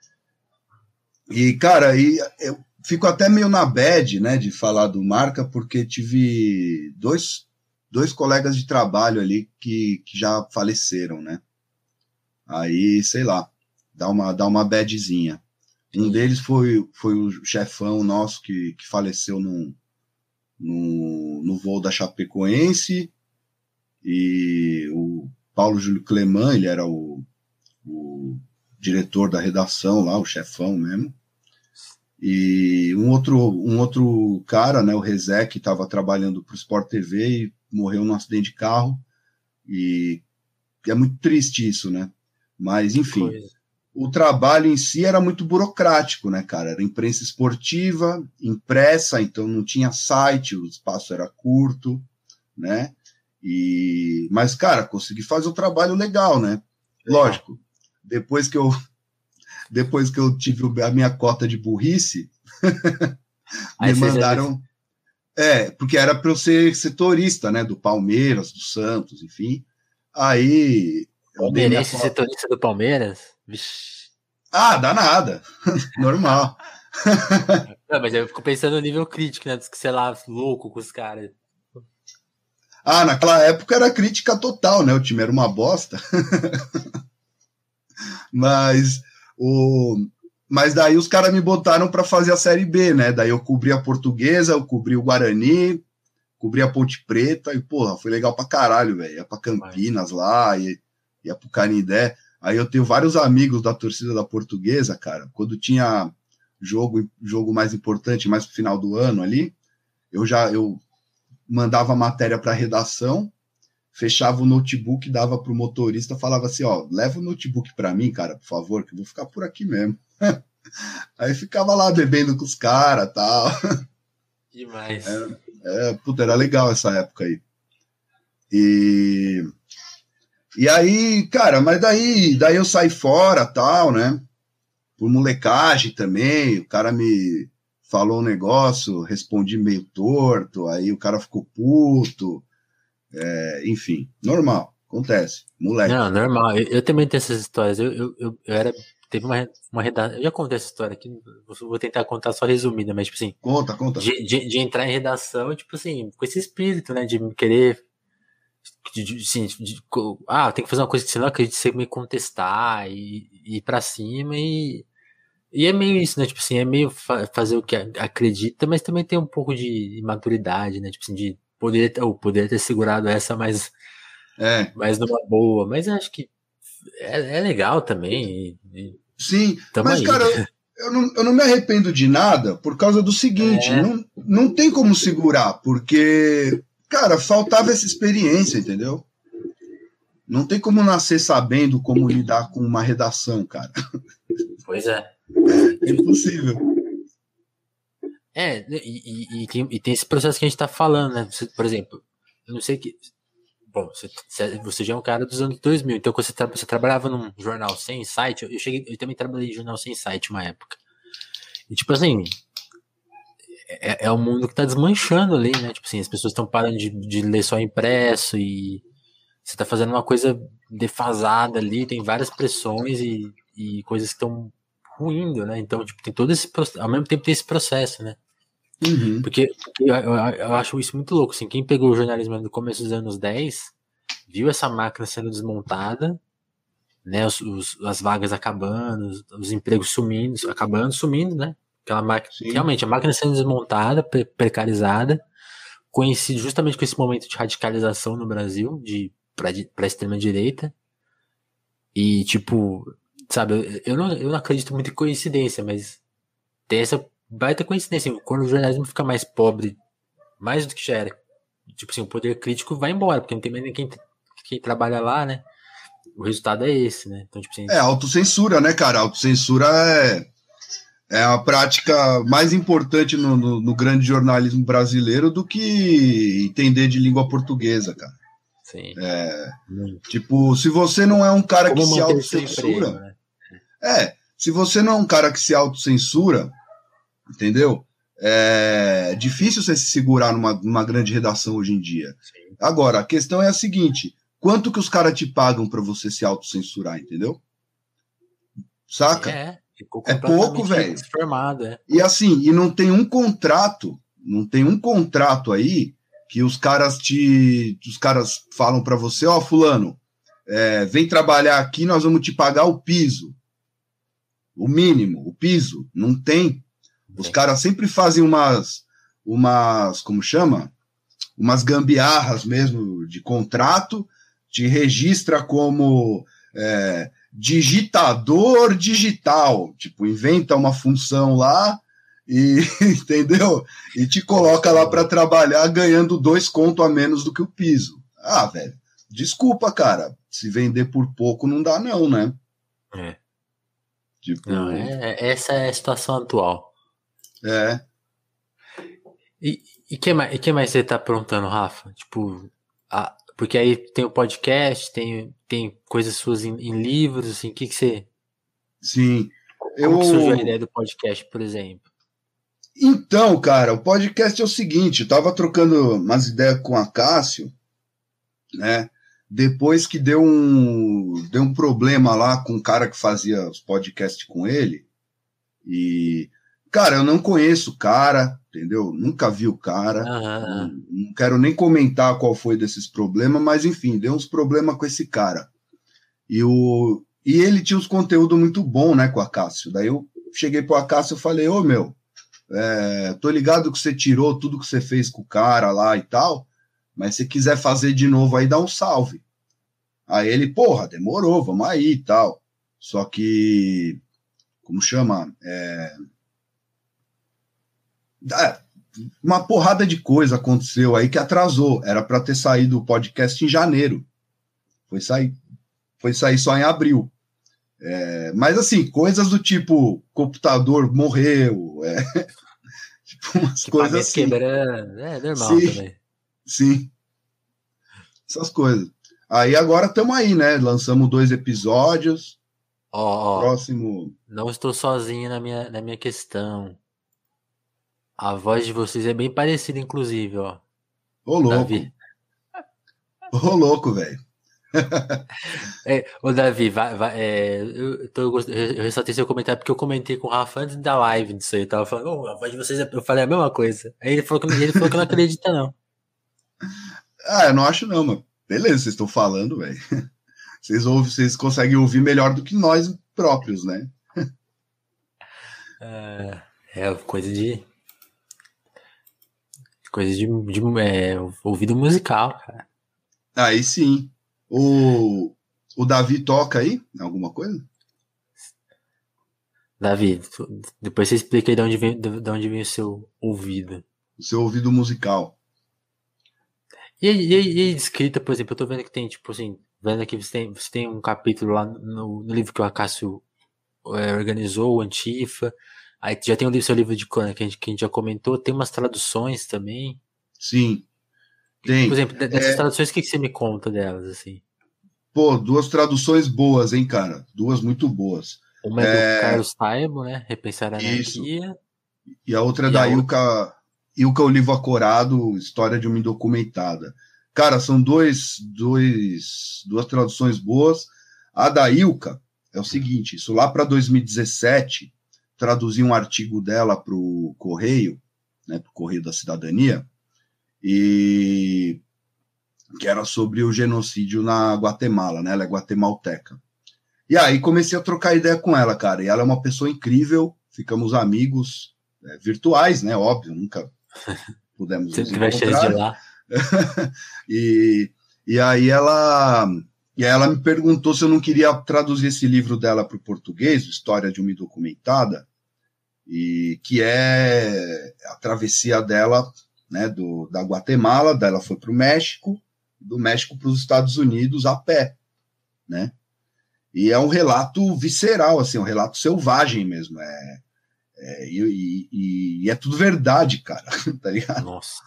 E, cara, e eu fico até meio na bad, né, de falar do Marca, porque tive dois, dois colegas de trabalho ali que, que já faleceram, né? Aí, sei lá, dá uma, dá uma badzinha. Um deles foi, foi o chefão nosso que, que faleceu no, no, no voo da Chapecoense e o Paulo Júlio Cleman, ele era o, o diretor da redação lá, o chefão mesmo. E um outro, um outro cara, né, o Rezé, que estava trabalhando para o Sport TV e morreu num acidente de carro. E é muito triste isso, né? Mas, enfim, o trabalho em si era muito burocrático, né, cara? Era imprensa esportiva, impressa, então não tinha site, o espaço era curto, né? E mas cara, consegui fazer o trabalho legal, né? Lógico. Depois que eu depois que eu tive a minha cota de burrice, me mandaram é, porque era para eu ser setorista, né, do Palmeiras, do Santos, enfim. Aí Palmeirense setorista do Palmeiras? Vixe. Ah, dá nada. Normal. Não, mas eu fico pensando no nível crítico, né? Dos que, sei lá, louco com os caras. Ah, naquela época era crítica total, né? O time era uma bosta. mas o mas daí os caras me botaram para fazer a série B, né? Daí eu cobri a Portuguesa, eu cobri o Guarani, cobri a Ponte Preta e porra, foi legal pra caralho, velho. Ia pra Campinas lá, ia, ia pro Canindé. Aí eu tenho vários amigos da torcida da Portuguesa, cara. Quando tinha jogo jogo mais importante, mais pro final do ano ali, eu já eu mandava a matéria para redação, fechava o notebook, dava pro motorista, falava assim, ó, leva o notebook para mim, cara, por favor, que eu vou ficar por aqui mesmo. Aí ficava lá bebendo com os caras tal. Demais. É, é, puta, era legal essa época aí. E, e aí, cara, mas daí, daí eu saí fora tal, né? Por molecagem também, o cara me falou um negócio, respondi meio torto, aí o cara ficou puto, é, enfim, normal, acontece, moleque. Não, normal, eu, eu também tenho essas histórias, eu, eu, eu, eu era, teve uma, uma redação, eu já contei essa história aqui, vou tentar contar só resumida, mas tipo assim... Conta, conta. De, de, de entrar em redação, tipo assim, com esse espírito, né, de querer de, de, assim, de, ah, tem que fazer uma coisa que você não acredita, você me contestar e, e ir pra cima e e é meio isso, né? Tipo assim, é meio fa fazer o que acredita, mas também tem um pouco de imaturidade, né? Tipo assim, de poder, ou poder ter segurado essa mais, é. mais numa boa. Mas acho que é, é legal também. E, Sim, mas aí. cara, eu não, eu não me arrependo de nada por causa do seguinte: é. não, não tem como segurar, porque, cara, faltava essa experiência, entendeu? Não tem como nascer sabendo como lidar com uma redação, cara. Pois é. É impossível. É, e, e, e, tem, e tem esse processo que a gente tá falando, né? Você, por exemplo, eu não sei que. Bom, você, você já é um cara dos anos 2000, então quando você, tra você trabalhava num jornal sem site, eu, cheguei, eu também trabalhei em jornal sem site uma época. E tipo assim, é, é um mundo que tá desmanchando ali, né? Tipo assim, as pessoas estão parando de, de ler só impresso e você tá fazendo uma coisa defasada ali, tem várias pressões e, e coisas que estão ruindo, né? Então, tipo, tem todo esse ao mesmo tempo tem esse processo, né? Uhum. Porque, eu, eu, eu, acho isso muito louco, assim, quem pegou o jornalismo no começo dos anos 10, viu essa máquina sendo desmontada, né, os, os, as vagas acabando, os, os, empregos sumindo, acabando, sumindo, né? Aquela máquina, Sim. realmente, a máquina sendo desmontada, pre precarizada, coincide justamente com esse momento de radicalização no Brasil, de para a extrema direita. E tipo, sabe, eu não, eu não acredito muito em coincidência, mas tem essa baita coincidência. Quando o jornalismo fica mais pobre, mais do que já era, tipo assim, o poder crítico vai embora, porque não tem mais ninguém quem trabalha lá, né? O resultado é esse, né? Então, tipo assim, é autocensura, né, cara? Autocensura é, é a prática mais importante no, no, no grande jornalismo brasileiro do que entender de língua portuguesa, cara. Sim. É, tipo, se você não é um cara Como que se autocensura. Né? É, se você não é um cara que se autocensura, entendeu? É difícil você se segurar numa, numa grande redação hoje em dia. Sim. Agora, a questão é a seguinte: quanto que os caras te pagam para você se autocensurar, entendeu? Saca? É, é pouco, velho. É. E assim, e não tem um contrato, não tem um contrato aí que os caras te, os caras falam para você, ó, oh, fulano, é, vem trabalhar aqui, nós vamos te pagar o piso o mínimo, o piso, não tem. Os caras sempre fazem umas, umas, como chama? Umas gambiarras mesmo de contrato, te registra como é, digitador digital, tipo, inventa uma função lá e entendeu? E te coloca lá para trabalhar ganhando dois conto a menos do que o piso. Ah, velho, desculpa, cara, se vender por pouco não dá não, né? É. Tipo, Não, é, essa é a situação atual. É. E o que, mais, que mais você tá aprontando, Rafa? Tipo, a, porque aí tem o podcast, tem, tem coisas suas em, em livros, assim, o que, que você. Sim. Como eu... surgiu a ideia do podcast, por exemplo? Então, cara, o podcast é o seguinte, eu tava trocando umas ideias com a Cássio, né? Depois que deu um, deu um problema lá com o cara que fazia os podcasts com ele. E, cara, eu não conheço o cara, entendeu? Nunca vi o cara. Não, não, quero nem comentar qual foi desses problemas, mas enfim, deu uns problemas com esse cara. E, o, e ele tinha uns conteúdos muito bom, né, com a Cássio. Daí eu cheguei pro Acácio e falei, ô meu, é, tô ligado que você tirou tudo que você fez com o cara lá e tal, mas se quiser fazer de novo aí, dá um salve. Aí ele, porra, demorou, vamos aí e tal. Só que, como chama? É, uma porrada de coisa aconteceu aí que atrasou. Era para ter saído o podcast em janeiro. Foi sair, foi sair só em abril. É, mas assim, coisas do tipo computador morreu, é, tipo umas coisas assim. quebrando, é normal sim, também. Sim. Essas coisas. Aí agora estamos aí, né? Lançamos dois episódios. Ó, oh, próximo. Não estou sozinho na minha, na minha questão. A voz de vocês é bem parecida, inclusive, ó. Ô, louco. Davi. Ô, louco, velho. é, ô, Davi, vai, vai, é, eu, tô, eu ressaltei seu comentário porque eu comentei com o Rafa antes da live disso aí. Eu tava falando, oh, a voz de vocês, é, eu falei a mesma coisa. Aí ele falou que, ele falou que não acredita, não. Ah, eu não acho, não, mano. Beleza, vocês estão falando, velho. Vocês ouvem, vocês conseguem ouvir melhor do que nós próprios, né? é, é coisa de Coisa de, de é, ouvido musical, cara. Aí sim. O, o Davi toca aí? Alguma coisa? Davi, depois você explica aí de onde vem, de onde vem o seu ouvido. O seu ouvido musical. E, e, e escrita, por exemplo, eu tô vendo que tem, tipo assim, vendo aqui, você tem, você tem um capítulo lá no, no livro que o Acácio é, organizou, o Antifa. Aí já tem o seu livro de que a, gente, que a gente já comentou, tem umas traduções também. Sim. Tem. Por exemplo, dessas é... traduções, o que, você me conta delas, assim? Pô, duas traduções boas, hein, cara? Duas muito boas. Uma é, é... do Carlos Taibo, né? Repensar a anarquia. E a outra é da Ilka, Ilka Olivo Acorado, História de uma Indocumentada. Cara, são dois, dois, duas traduções boas. A da Ilka é o seguinte, isso lá para 2017 traduzi um artigo dela para o Correio, né, para o Correio da Cidadania, e que era sobre o genocídio na Guatemala, né? Ela é guatemalteca. E aí comecei a trocar ideia com ela, cara. E ela é uma pessoa incrível, ficamos amigos é, virtuais, né? Óbvio, nunca pudemos Você nos encontrar. de lá. e, e aí ela e aí ela me perguntou se eu não queria traduzir esse livro dela para o português, História de uma Documentada, e que é a travessia dela, né, do, da Guatemala, dela foi para o México, do México para os Estados Unidos a pé, né? E é um relato visceral, assim, um relato selvagem mesmo, é, é e, e, e, é tudo verdade, cara, tá ligado? Nossa.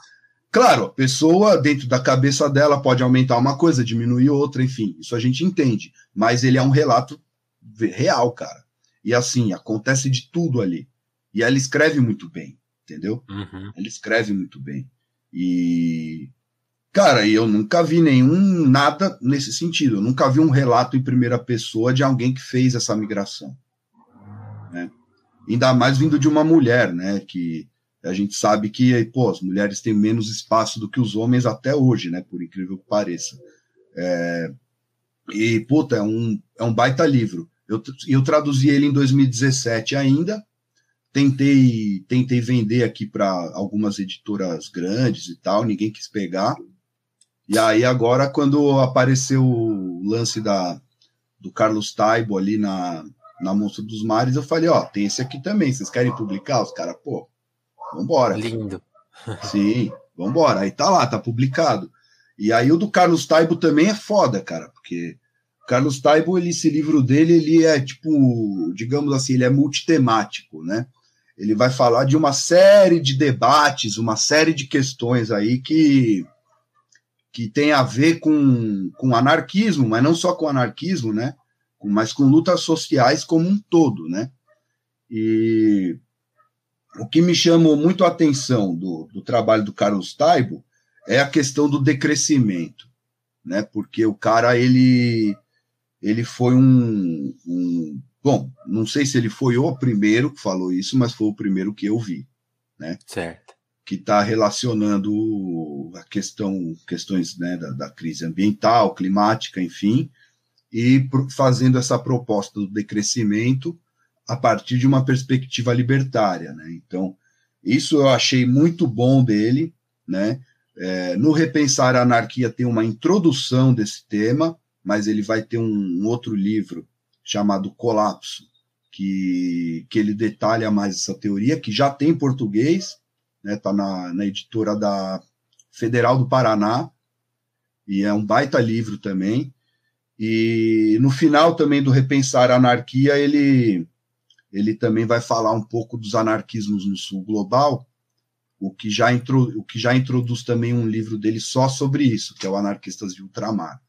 Claro, a pessoa, dentro da cabeça dela, pode aumentar uma coisa, diminuir outra, enfim, isso a gente entende. Mas ele é um relato real, cara. E assim, acontece de tudo ali. E ela escreve muito bem, entendeu? Uhum. Ela escreve muito bem. E. Cara, eu nunca vi nenhum nada nesse sentido. Eu nunca vi um relato em primeira pessoa de alguém que fez essa migração. Né? Ainda mais vindo de uma mulher, né? Que a gente sabe que pô, as mulheres têm menos espaço do que os homens até hoje, né? Por incrível que pareça. É, e, puta, é um, é um baita livro. Eu, eu traduzi ele em 2017 ainda, Tentei, tentei vender aqui para algumas editoras grandes e tal, ninguém quis pegar. E aí agora quando apareceu o lance da do Carlos Taibo ali na na Monstro dos Mares, eu falei, ó, tem esse aqui também, vocês querem publicar? Os caras, pô, vambora. Lindo. Sim, vambora. Aí tá lá, tá publicado. E aí o do Carlos Taibo também é foda, cara, porque Carlos Taibo, ele, esse livro dele, ele é tipo, digamos assim, ele é multitemático, né? Ele vai falar de uma série de debates, uma série de questões aí que que tem a ver com, com anarquismo, mas não só com anarquismo, né? Mas com lutas sociais como um todo, né? E o que me chamou muito a atenção do, do trabalho do Carlos Taibo é a questão do decrescimento, né? Porque o cara ele ele foi um, um bom, não sei se ele foi o primeiro que falou isso, mas foi o primeiro que eu vi, né? Certo. Que está relacionando a questão questões né, da, da crise ambiental, climática, enfim, e fazendo essa proposta do decrescimento a partir de uma perspectiva libertária, né? Então, isso eu achei muito bom dele, né? É, no Repensar a Anarquia tem uma introdução desse tema, mas ele vai ter um, um outro livro chamado Colapso, que, que ele detalha mais essa teoria, que já tem em português, né? Tá na, na editora da Federal do Paraná, e é um baita livro também. E no final também do Repensar a Anarquia, ele ele também vai falar um pouco dos anarquismos no sul global, o que já, intro, o que já introduz também um livro dele só sobre isso, que é o Anarquistas de Ultramar.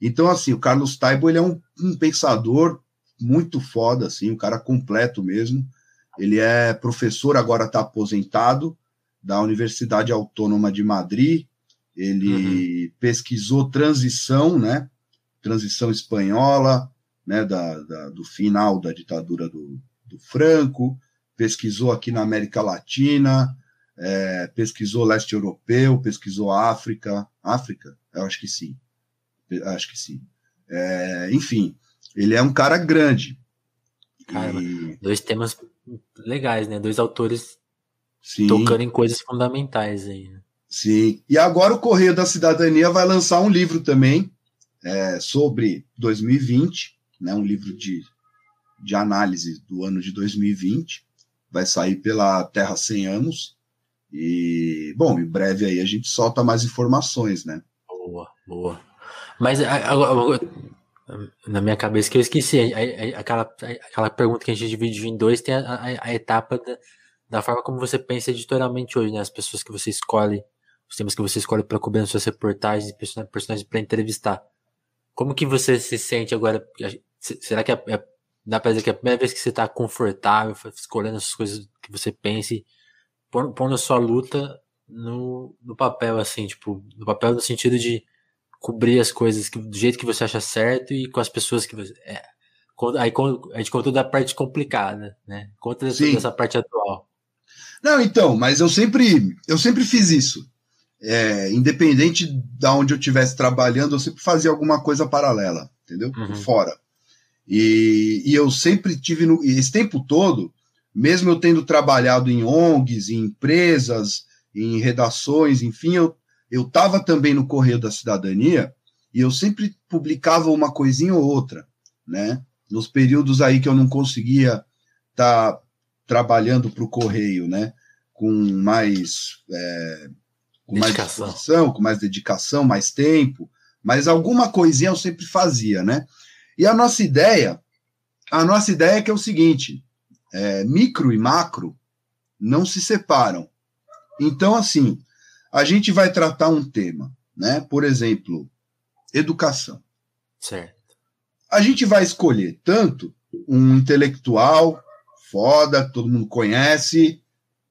Então, assim, o Carlos Taibo ele é um, um pensador muito foda, assim, um cara completo mesmo. Ele é professor, agora está aposentado, da Universidade Autônoma de Madrid. Ele uhum. pesquisou transição, né? Transição espanhola, né? Da, da, do final da ditadura do, do Franco, pesquisou aqui na América Latina, é, pesquisou leste europeu, pesquisou África. África? Eu acho que sim. Acho que sim. É, enfim, ele é um cara grande. Caramba, e... dois temas legais, né? Dois autores sim. tocando em coisas fundamentais aí. Né? Sim. E agora o Correio da Cidadania vai lançar um livro também é, sobre 2020, né? Um livro de de análise do ano de 2020. Vai sair pela Terra 100 anos. E, bom, em breve aí a gente solta mais informações, né? Boa, boa. Mas agora, na minha cabeça que eu esqueci, aquela, aquela pergunta que a gente dividiu em dois tem a, a, a etapa da, da, forma como você pensa editorialmente hoje, né? As pessoas que você escolhe, os temas que você escolhe para cobrir nas suas reportagens, personagens para entrevistar. Como que você se sente agora? Será que é, é dá pra dizer que é a primeira vez que você tá confortável, escolhendo as coisas que você pense, pondo a sua luta no, no papel, assim, tipo, no papel no sentido de cobrir as coisas que, do jeito que você acha certo e com as pessoas que você. É, aí a gente contou da parte complicada, né? Conta dessa, dessa parte atual. Não, então, mas eu sempre, eu sempre fiz isso. É, independente de onde eu estivesse trabalhando, eu sempre fazia alguma coisa paralela, entendeu? Uhum. Fora. E, e eu sempre tive, no, esse tempo todo, mesmo eu tendo trabalhado em ONGs, em empresas, em redações, enfim, eu estava também no Correio da Cidadania e eu sempre publicava uma coisinha ou outra, né? Nos períodos aí que eu não conseguia estar tá trabalhando para o Correio, né? Com mais, é, com mais disposição, com mais dedicação, mais tempo, mas alguma coisinha eu sempre fazia, né? E a nossa ideia, a nossa ideia é que é o seguinte: é, micro e macro não se separam. Então, assim, a gente vai tratar um tema, né? Por exemplo, educação. Certo. A gente vai escolher tanto um intelectual foda, que todo mundo conhece,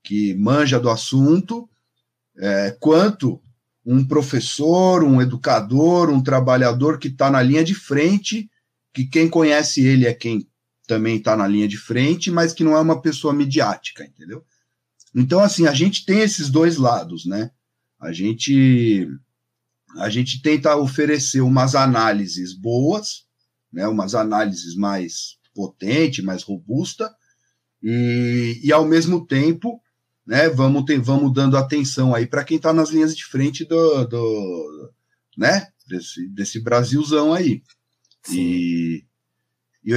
que manja do assunto, é, quanto um professor, um educador, um trabalhador que está na linha de frente que quem conhece ele é quem também está na linha de frente, mas que não é uma pessoa midiática, entendeu? Então, assim, a gente tem esses dois lados, né? A gente, a gente tenta oferecer umas análises boas, né? Umas análises mais potentes, mais robustas, e, e ao mesmo tempo, né? Vamos, ter, vamos dando atenção aí para quem está nas linhas de frente do, do né? Desse, desse Brasilzão aí. E, e,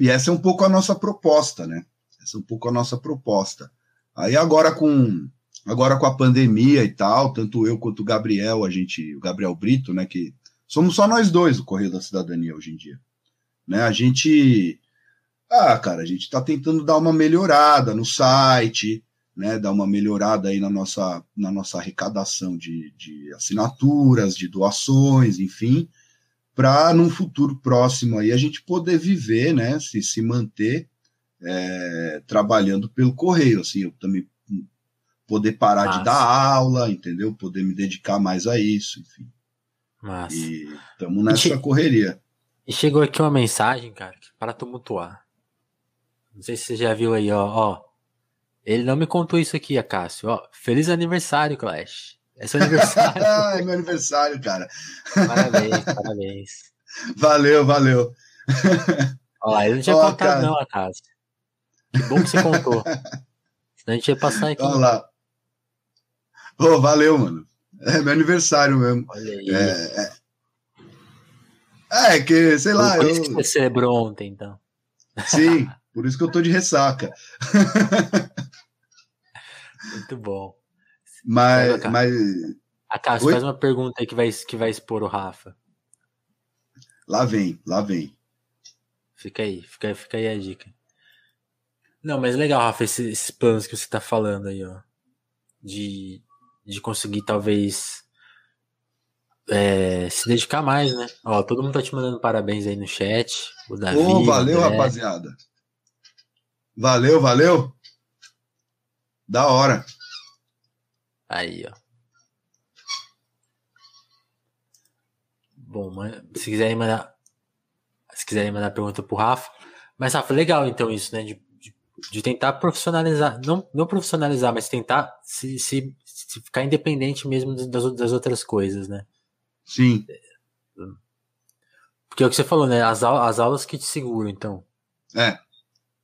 e, essa é um pouco a nossa proposta, né? Essa é um pouco a nossa proposta. Aí agora com agora com a pandemia e tal, tanto eu quanto o Gabriel, a gente, o Gabriel Brito, né, que somos só nós dois o Correio da Cidadania hoje em dia. né? A gente. Ah, cara, a gente está tentando dar uma melhorada no site, né? Dar uma melhorada aí na nossa, na nossa arrecadação de, de assinaturas, de doações, enfim, para num futuro próximo aí a gente poder viver, né? Se, se manter é, trabalhando pelo correio, assim, eu também poder parar de dar aula, entendeu? Poder me dedicar mais a isso, enfim. Massa. E estamos nessa e correria. E chegou aqui uma mensagem, cara, para tumultuar. Não sei se você já viu aí, ó, ó. Ele não me contou isso aqui, Acácio. Ó, feliz aniversário, Clash. É seu aniversário. é meu aniversário, cara. Parabéns, parabéns. Valeu, valeu. Ó, ele não tinha ó, contado, cara. não, Acácio. Que bom que você contou. Senão a gente ia passar aqui. Olha lá. Oh, valeu, mano. É meu aniversário mesmo. Olha aí. É, é... é que, sei lá. Por isso eu... que você celebrou ontem, então. Sim, por isso que eu tô de ressaca. Muito bom. Mas. mas... A Cássio, faz uma pergunta aí que vai, que vai expor o Rafa. Lá vem, lá vem. Fica aí, fica, fica aí a dica. Não, mas legal, Rafa, esses, esses planos que você tá falando aí, ó. De de conseguir talvez é, se dedicar mais, né? Ó, todo mundo tá te mandando parabéns aí no chat. O Davi. Oh, valeu, rapaziada. Valeu, valeu. Da hora. Aí, ó. Bom, se quiserem mandar. Se quiserem mandar pergunta pro Rafa. Mas, Rafa, legal então isso, né? De, de, de tentar profissionalizar. Não, não profissionalizar, mas tentar se, se, se ficar independente mesmo das, das outras coisas, né? Sim. Porque é o que você falou, né? As, as aulas que te seguram, então. É.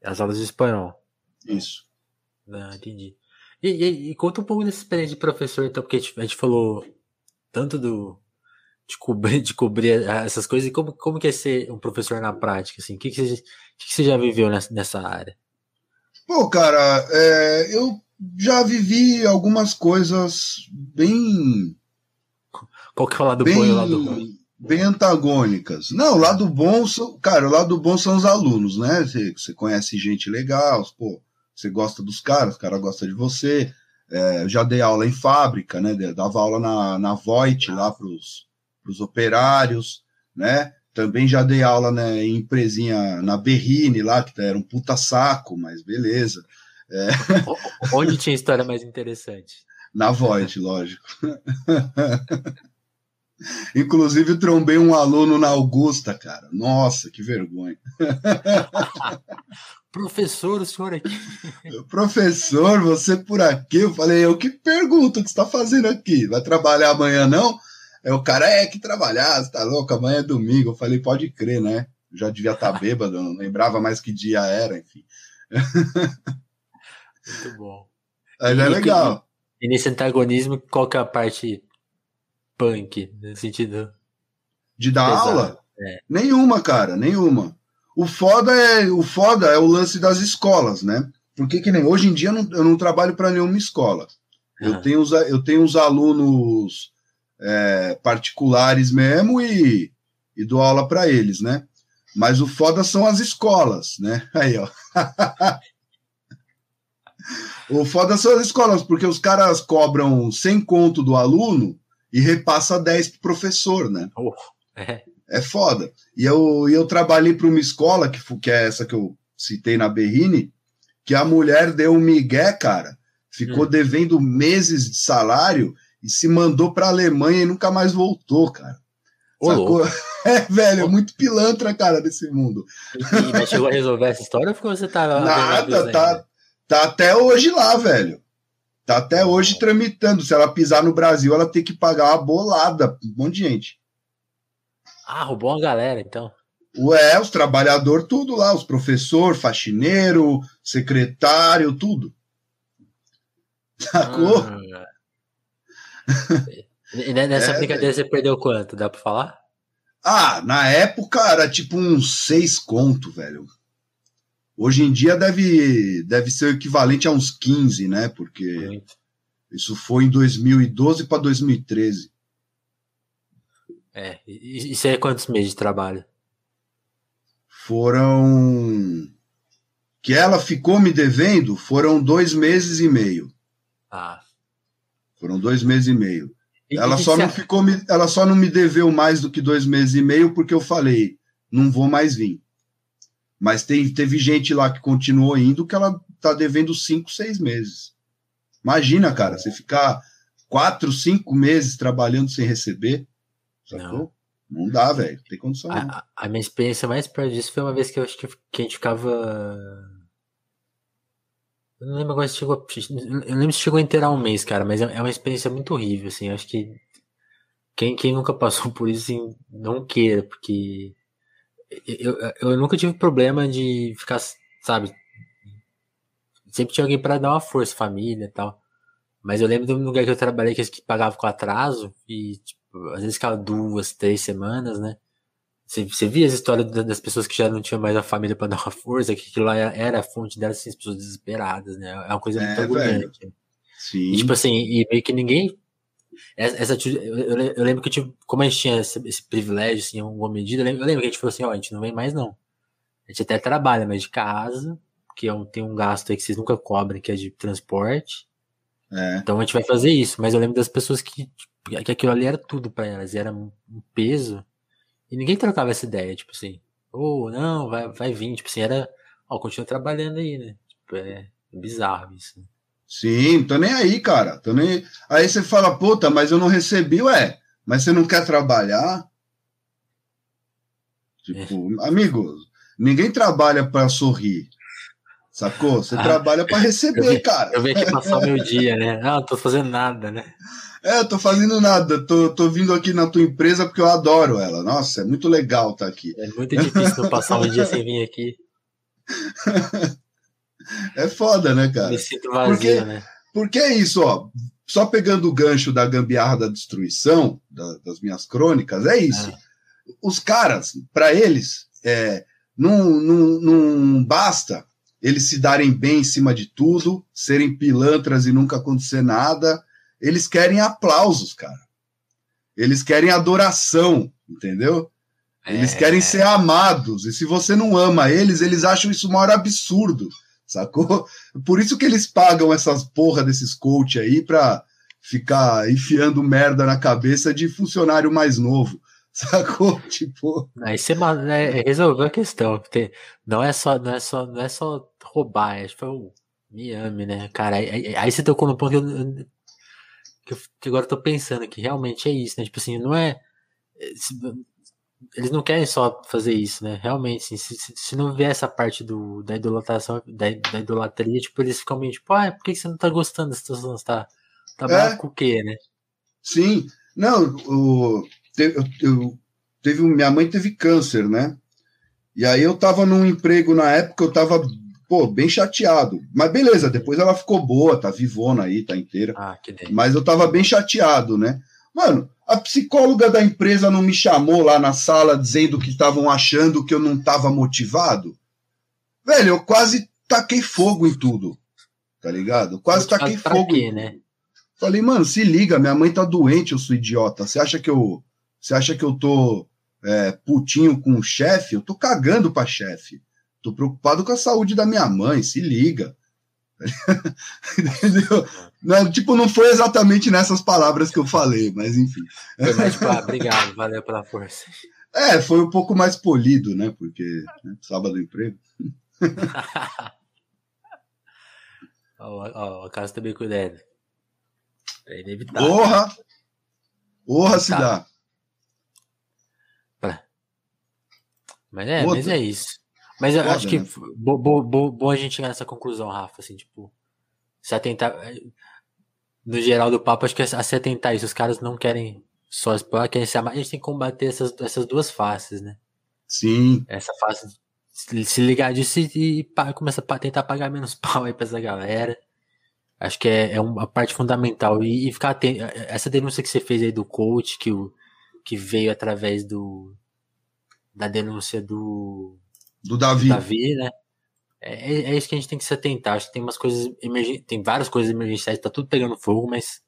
As aulas de espanhol. Isso. Ah, entendi. E, e, e, conta um pouco dessa experiência de professor, então, porque a gente, a gente falou tanto do de cobrir, de cobrir essas coisas e como, como que é ser um professor na prática, assim? O que, que, você, que, que você já viveu nessa, nessa área? Pô, cara, é, eu já vivi algumas coisas bem. Qual que é o lado bem, bom e o lado ruim? Bem antagônicas. Não, o lado bom, são, cara, o lado bom são os alunos, né? Você, você conhece gente legal, pô, você gosta dos caras, o cara gosta de você. É, já dei aula em fábrica, né? Dava aula na, na Voit lá para os operários, né? Também já dei aula né, em empresinha na Berrine lá, que era um puta saco, mas beleza. É. Onde tinha história mais interessante? Na Void, lógico. Inclusive, trombei um aluno na Augusta, cara. Nossa, que vergonha. Professor, o senhor aqui. Professor, você por aqui? Eu falei, eu que pergunto o que você está fazendo aqui? Vai trabalhar amanhã, não? É o cara, é que trabalhar, você tá louco? Amanhã é domingo. Eu falei, pode crer, né? Já devia estar tá bêbado, não lembrava mais que dia era, enfim. Muito bom. Mas é legal. E, nesse antagonismo, qual que é a parte punk, no sentido. De dar pesado? aula? É. Nenhuma, cara, nenhuma. O foda é o foda é o lance das escolas, né? Porque que nem hoje em dia eu não, eu não trabalho para nenhuma escola. Uhum. Eu, tenho os, eu tenho os alunos é, particulares mesmo e, e dou aula para eles, né? Mas o foda são as escolas, né? Aí, ó. O foda são as escolas, porque os caras cobram 100 conto do aluno e repassa 10 pro professor, né? Oh, é. é foda. E eu, eu trabalhei para uma escola, que, que é essa que eu citei na Berrine, que a mulher deu um migué, cara, ficou hum. devendo meses de salário e se mandou para a Alemanha e nunca mais voltou, cara. Ô, é, velho, é muito pilantra, cara, desse mundo. E, mas chegou a resolver essa história ou ficou você tá Nada, tá, Tá até hoje lá, velho. Tá até hoje tramitando. Se ela pisar no Brasil, ela tem que pagar uma bolada. Um monte de gente. Ah, roubou uma galera, então. Ué, os trabalhadores, tudo lá. Os professor, faxineiro, secretário, tudo. Sacou? Ah. e nessa é, brincadeira você perdeu quanto? Dá pra falar? Ah, na época era tipo uns seis conto, velho. Hoje em dia deve, deve ser o equivalente a uns 15, né? Porque Muito. isso foi em 2012 para 2013. É, isso é quantos meses de trabalho? foram. Que ela ficou me devendo foram dois meses e meio. Ah. Foram dois meses e meio. E, ela, só não ficou me, ela só não me deveu mais do que dois meses e meio porque eu falei, não vou mais vir. Mas tem, teve gente lá que continuou indo que ela tá devendo cinco, seis meses. Imagina, cara, você ficar quatro, cinco meses trabalhando sem receber. Sacou? Não, não dá, velho. Tem condição. A, a, minha experiência mais perto disso foi uma vez que eu acho que, a gente ficava. Eu não lembro agora se chegou. Eu lembro se chegou a inteirar um mês, cara, mas é, é uma experiência muito horrível, assim. Eu acho que quem, quem nunca passou por isso, assim, não queira, porque eu, eu nunca tive problema de ficar, sabe? Sempre tinha alguém para dar uma força, família e tal. Mas eu lembro de um lugar que eu trabalhei que, que pagava com atraso e, tipo, às vezes ficava duas, três semanas, né? Você, você via as histórias das pessoas que já não tinham mais a família para dar uma força, que aquilo lá era a fonte delas, assim, as pessoas desesperadas, né? É uma coisa muito é, agoniante. Sim. E, tipo assim, e meio que ninguém essa, eu, eu, lembro que, tipo, como a gente tinha esse, esse privilégio, assim, em alguma medida, eu lembro, eu lembro, que a gente falou assim, ó, a gente não vem mais não. A gente até trabalha, mas de casa, que é um, tem um gasto aí que vocês nunca cobrem, que é de transporte. É. Então a gente vai fazer isso. Mas eu lembro das pessoas que, tipo, que aquilo ali era tudo para elas, era um peso. E ninguém trocava essa ideia, tipo assim, ou oh, não, vai, vai vir, tipo assim, era, ó, continua trabalhando aí, né? Tipo, é bizarro isso. Sim, tô nem aí, cara. Tô nem... Aí você fala, puta, mas eu não recebi, ué, mas você não quer trabalhar? Tipo, é. amigo, ninguém trabalha para sorrir. Sacou? Você ah, trabalha para receber, eu cara. Eu venho aqui passar meu dia, né? Ah, não tô fazendo nada, né? É, eu tô fazendo nada. Tô, tô vindo aqui na tua empresa porque eu adoro ela. Nossa, é muito legal estar tá aqui. É muito difícil passar um dia sem vir aqui. É foda, né, cara? Me sinto vazio, porque, né? Porque é isso, ó. Só pegando o gancho da gambiarra da destruição, da, das minhas crônicas, é isso. É. Os caras, para eles, é, não, não, não basta eles se darem bem em cima de tudo, serem pilantras e nunca acontecer nada. Eles querem aplausos, cara. Eles querem adoração, entendeu? Eles é. querem ser amados. E se você não ama eles, eles acham isso o maior absurdo sacou? Por isso que eles pagam essas porra desses coach aí pra ficar enfiando merda na cabeça de funcionário mais novo. Sacou? Tipo. Aí você é, resolveu a questão. Não é só, não é só, não é só roubar, é tipo, me ame, né? Cara, aí, aí você tocou no ponto que eu, que eu, que agora eu tô pensando que realmente é isso, né? Tipo assim, não é eles não querem só fazer isso, né? Realmente, assim, se, se, não vier essa parte do, da idolatração, da, da idolatria, tipo, eles ficam meio tipo, ah, por que você não tá gostando da situação? Tá, tá é. com o quê, né? Sim. Não, o, eu, eu, teve, minha mãe teve câncer, né? E aí eu tava num emprego na época, eu tava, pô, bem chateado. Mas beleza, depois ela ficou boa, tá vivona aí, tá inteira. Ah, que Mas eu tava bem chateado, né? Mano, a psicóloga da empresa não me chamou lá na sala dizendo que estavam achando que eu não estava motivado? Velho, eu quase taquei fogo em tudo. Tá ligado? Quase taquei fogo. Quê, né? Falei, mano, se liga, minha mãe tá doente, eu sou idiota. Você acha que eu. Você acha que eu tô é, putinho com o chefe? Eu tô cagando pra chefe. Tô preocupado com a saúde da minha mãe, se liga. Entendeu? Não, tipo, não foi exatamente nessas palavras que eu falei, mas enfim. Foi mais tipo, ah, obrigado, valeu pela força. É, foi um pouco mais polido, né? Porque né, precisava do emprego. Ó, ó, o caso também cuidado. É inevitável. Porra! Porra, se dá. Mas é, mas é isso. Mas eu Foda, acho que né? bom, bom, bom a gente chegar nessa conclusão, Rafa, assim, tipo, se atentar. No geral do papo, acho que é se atentar isso. Os caras não querem só explorar, querem se amar. A gente tem que combater essas, essas duas faces, né? Sim. Essa face se ligar disso e, e começar a tentar pagar menos pau aí pra essa galera. Acho que é, é uma parte fundamental. E, e, ficar atento. Essa denúncia que você fez aí do coach, que, o, que veio através do da denúncia do do Davi. Davi, né? É, é, é, isso que a gente tem que se atentar. Acho que tem umas coisas emergen... tem várias coisas emergenciais, tá tudo pegando fogo, mas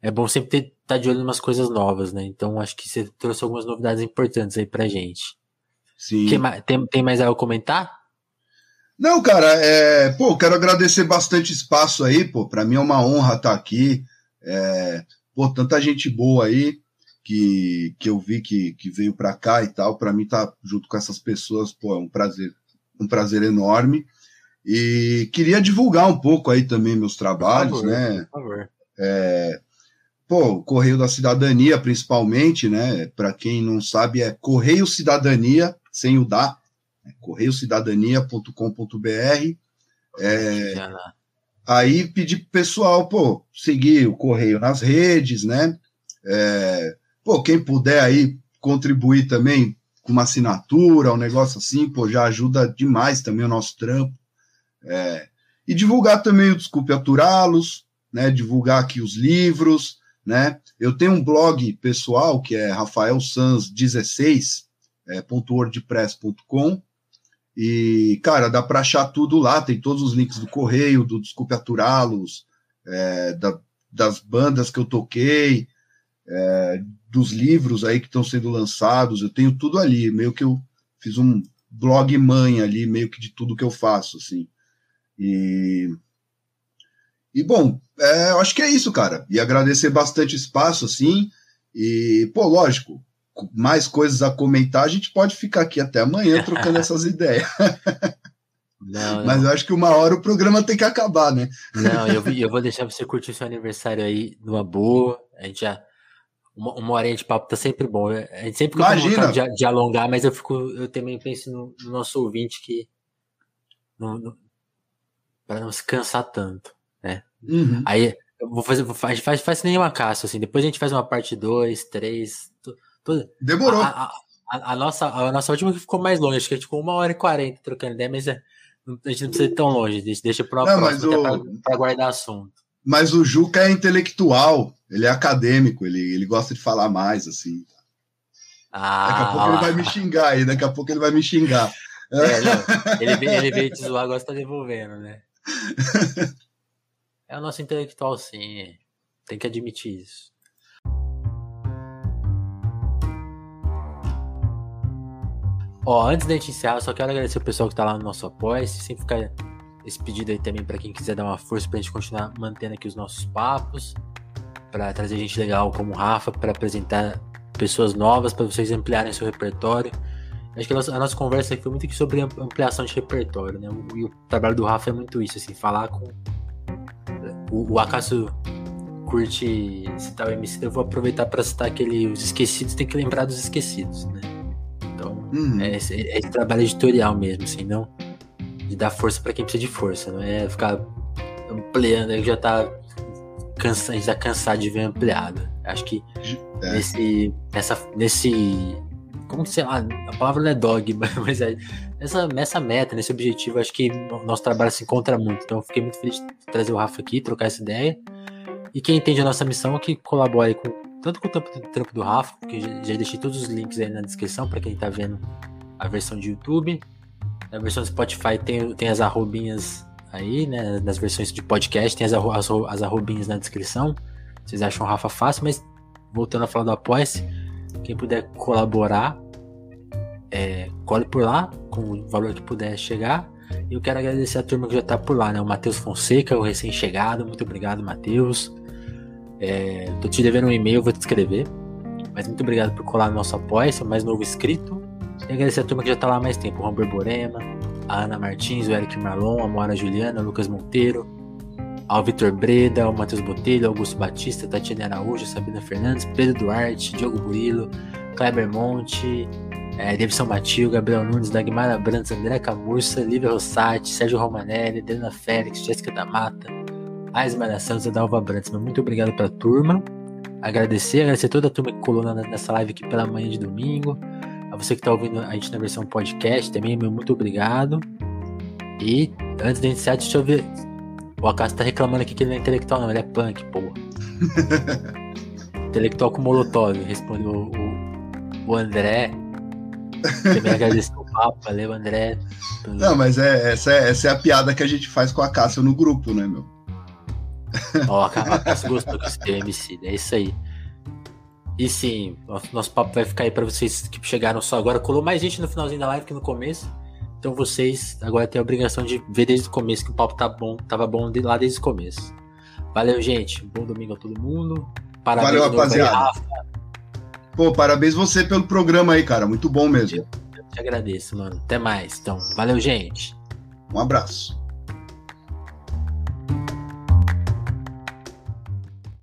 é bom sempre estar tá de olho em umas coisas novas, né? Então acho que você trouxe algumas novidades importantes aí pra gente. Sim. tem, tem mais algo a comentar? Não, cara, é, pô, quero agradecer bastante espaço aí, pô, para mim é uma honra estar aqui, é, pô, tanta gente boa aí que, que eu vi que, que veio para cá e tal, para mim tá junto com essas pessoas, pô, é um prazer, um prazer enorme. E queria divulgar um pouco aí também meus trabalhos, por favor, né? Por favor. É, pô, Correio da Cidadania, principalmente, né? Para quem não sabe, é Correio Cidadania, sem o da, é correiocidadania.com.br. É, aí pedi pro pessoal, pô, seguir o Correio nas redes, né? É, pô, quem puder aí contribuir também com uma assinatura, um negócio assim, pô, já ajuda demais também o nosso trampo. É, e divulgar também o Desculpe Aturá-los, né? Divulgar aqui os livros, né? Eu tenho um blog pessoal que é rafaelsans16, é, e, cara, dá para achar tudo lá, tem todos os links do correio, do Desculpe Aturá-los, é, da, das bandas que eu toquei, é, dos livros aí que estão sendo lançados, eu tenho tudo ali, meio que eu fiz um blog mãe ali, meio que de tudo que eu faço, assim. E, e bom, é, eu acho que é isso, cara. E agradecer bastante espaço, assim. E, pô, lógico, mais coisas a comentar, a gente pode ficar aqui até amanhã trocando essas ideias. Não, Mas eu acho que uma hora o programa tem que acabar, né? Não, eu, eu vou deixar você curtir seu aniversário aí numa boa. A gente já. Uma, uma horinha de papo tá sempre bom. A gente sempre fica Imagina. De, de, alongar, mas eu fico. Eu também penso no, no nosso ouvinte que. No, no, para não se cansar tanto, né? Uhum. Aí eu vou fazer. Vou, faz, faz, faz nenhuma caça, assim. Depois a gente faz uma parte 2, 3. Demorou. A, a, a, nossa, a nossa última que ficou mais longe, acho que a gente ficou uma hora e quarenta trocando ideia, mas é, a gente não precisa ir tão longe, deixa, deixa para próxima, o... para guardar assunto. Mas o Juca é intelectual, ele é acadêmico, ele, ele gosta de falar mais, assim. Ah, daqui a pouco ele vai me xingar aí, daqui a pouco ele vai me xingar. É, não, ele, veio, ele veio te zoar, agora está devolvendo, né? É o nosso intelectual, sim. Tem que admitir isso. Ó, antes da gente encerrar, só quero agradecer o pessoal que tá lá no nosso apoio. Se sempre ficar esse pedido aí também para quem quiser dar uma força pra gente continuar mantendo aqui os nossos papos, para trazer gente legal como o Rafa, para apresentar pessoas novas, para vocês ampliarem seu repertório. Acho que a nossa, a nossa conversa aqui foi muito sobre ampliação de repertório, né? E o trabalho do Rafa é muito isso, assim, falar com. O, o Acaso curte citar o MC, eu vou aproveitar para citar aquele Os Esquecidos, tem que lembrar dos esquecidos, né? Uhum. É, esse, é, esse, trabalho editorial mesmo, assim, não de dar força para quem precisa de força, não é ficar ampliando, aí já tá cansa, a gente tá cansado de ver ampliado. Acho que é. nesse, nessa, nesse, como que sei lá, a palavra não é dogma, mas é, nessa, nessa meta, nesse objetivo, acho que o nosso trabalho se encontra muito. Então, eu fiquei muito feliz de trazer o Rafa aqui, trocar essa ideia. E quem entende a nossa missão é que colabore com tanto com o trampo, do Rafa, porque já deixei todos os links aí na descrição para quem tá vendo a versão de YouTube. Na versão do Spotify tem, tem as arrobinhas aí, né? Nas versões de podcast tem as, as, as arrobinhas na descrição. Vocês acham o Rafa fácil, mas voltando a falar do Apoia-se, quem puder colaborar, é, cole por lá, com o valor que puder chegar. E eu quero agradecer a turma que já tá por lá, né? O Matheus Fonseca, o recém-chegado. Muito obrigado, Matheus. É, tô te devendo um e-mail, vou te escrever. Mas muito obrigado por colar no nosso apoio, seu mais novo inscrito. E agradecer a turma que já tá lá há mais tempo: o Romber Borema, a Ana Martins, o Eric Marlon, a Moara Juliana, o Lucas Monteiro, ao Vitor Breda, o Matheus Botelho, Augusto Batista, Tatiana Araújo, Sabina Fernandes, Pedro Duarte, Diogo Burilo, Kleber Monte, é, Davidson Matil, Gabriel Nunes, Dagmar Abrantes, André Camurça, Lívia Rossati, Sérgio Romanelli, Adriana Félix, Jéssica da Mata, as Malhações da Dalva Brantes. Muito obrigado pra turma. Agradecer, agradecer toda a turma que colou nessa live aqui pela manhã de domingo. Você que tá ouvindo a gente na versão podcast também, meu muito obrigado. E antes da gente encerrar, deixa eu ver. O Acaso tá reclamando aqui que ele não é intelectual, não, ele é punk, porra. intelectual com Molotov, respondeu o, o, André. Também agradecer o papo, valeu, André. Não, mas é, essa, é, essa é a piada que a gente faz com a Cássia no grupo, né, meu? Ó, a Cássio gostou que você MC, é isso aí. E sim, nosso papo vai ficar aí para vocês que chegaram só agora. Colou mais gente no finalzinho da live que no começo. Então vocês agora têm a obrigação de ver desde o começo que o papo tá bom, tava bom de lá desde o começo. Valeu, gente. Bom domingo a todo mundo. Parabéns, Valeu, rapaziada. Rafa. Pô, parabéns você pelo programa aí, cara. Muito bom mesmo. Eu te agradeço, mano. Até mais. Então, valeu, gente. Um abraço.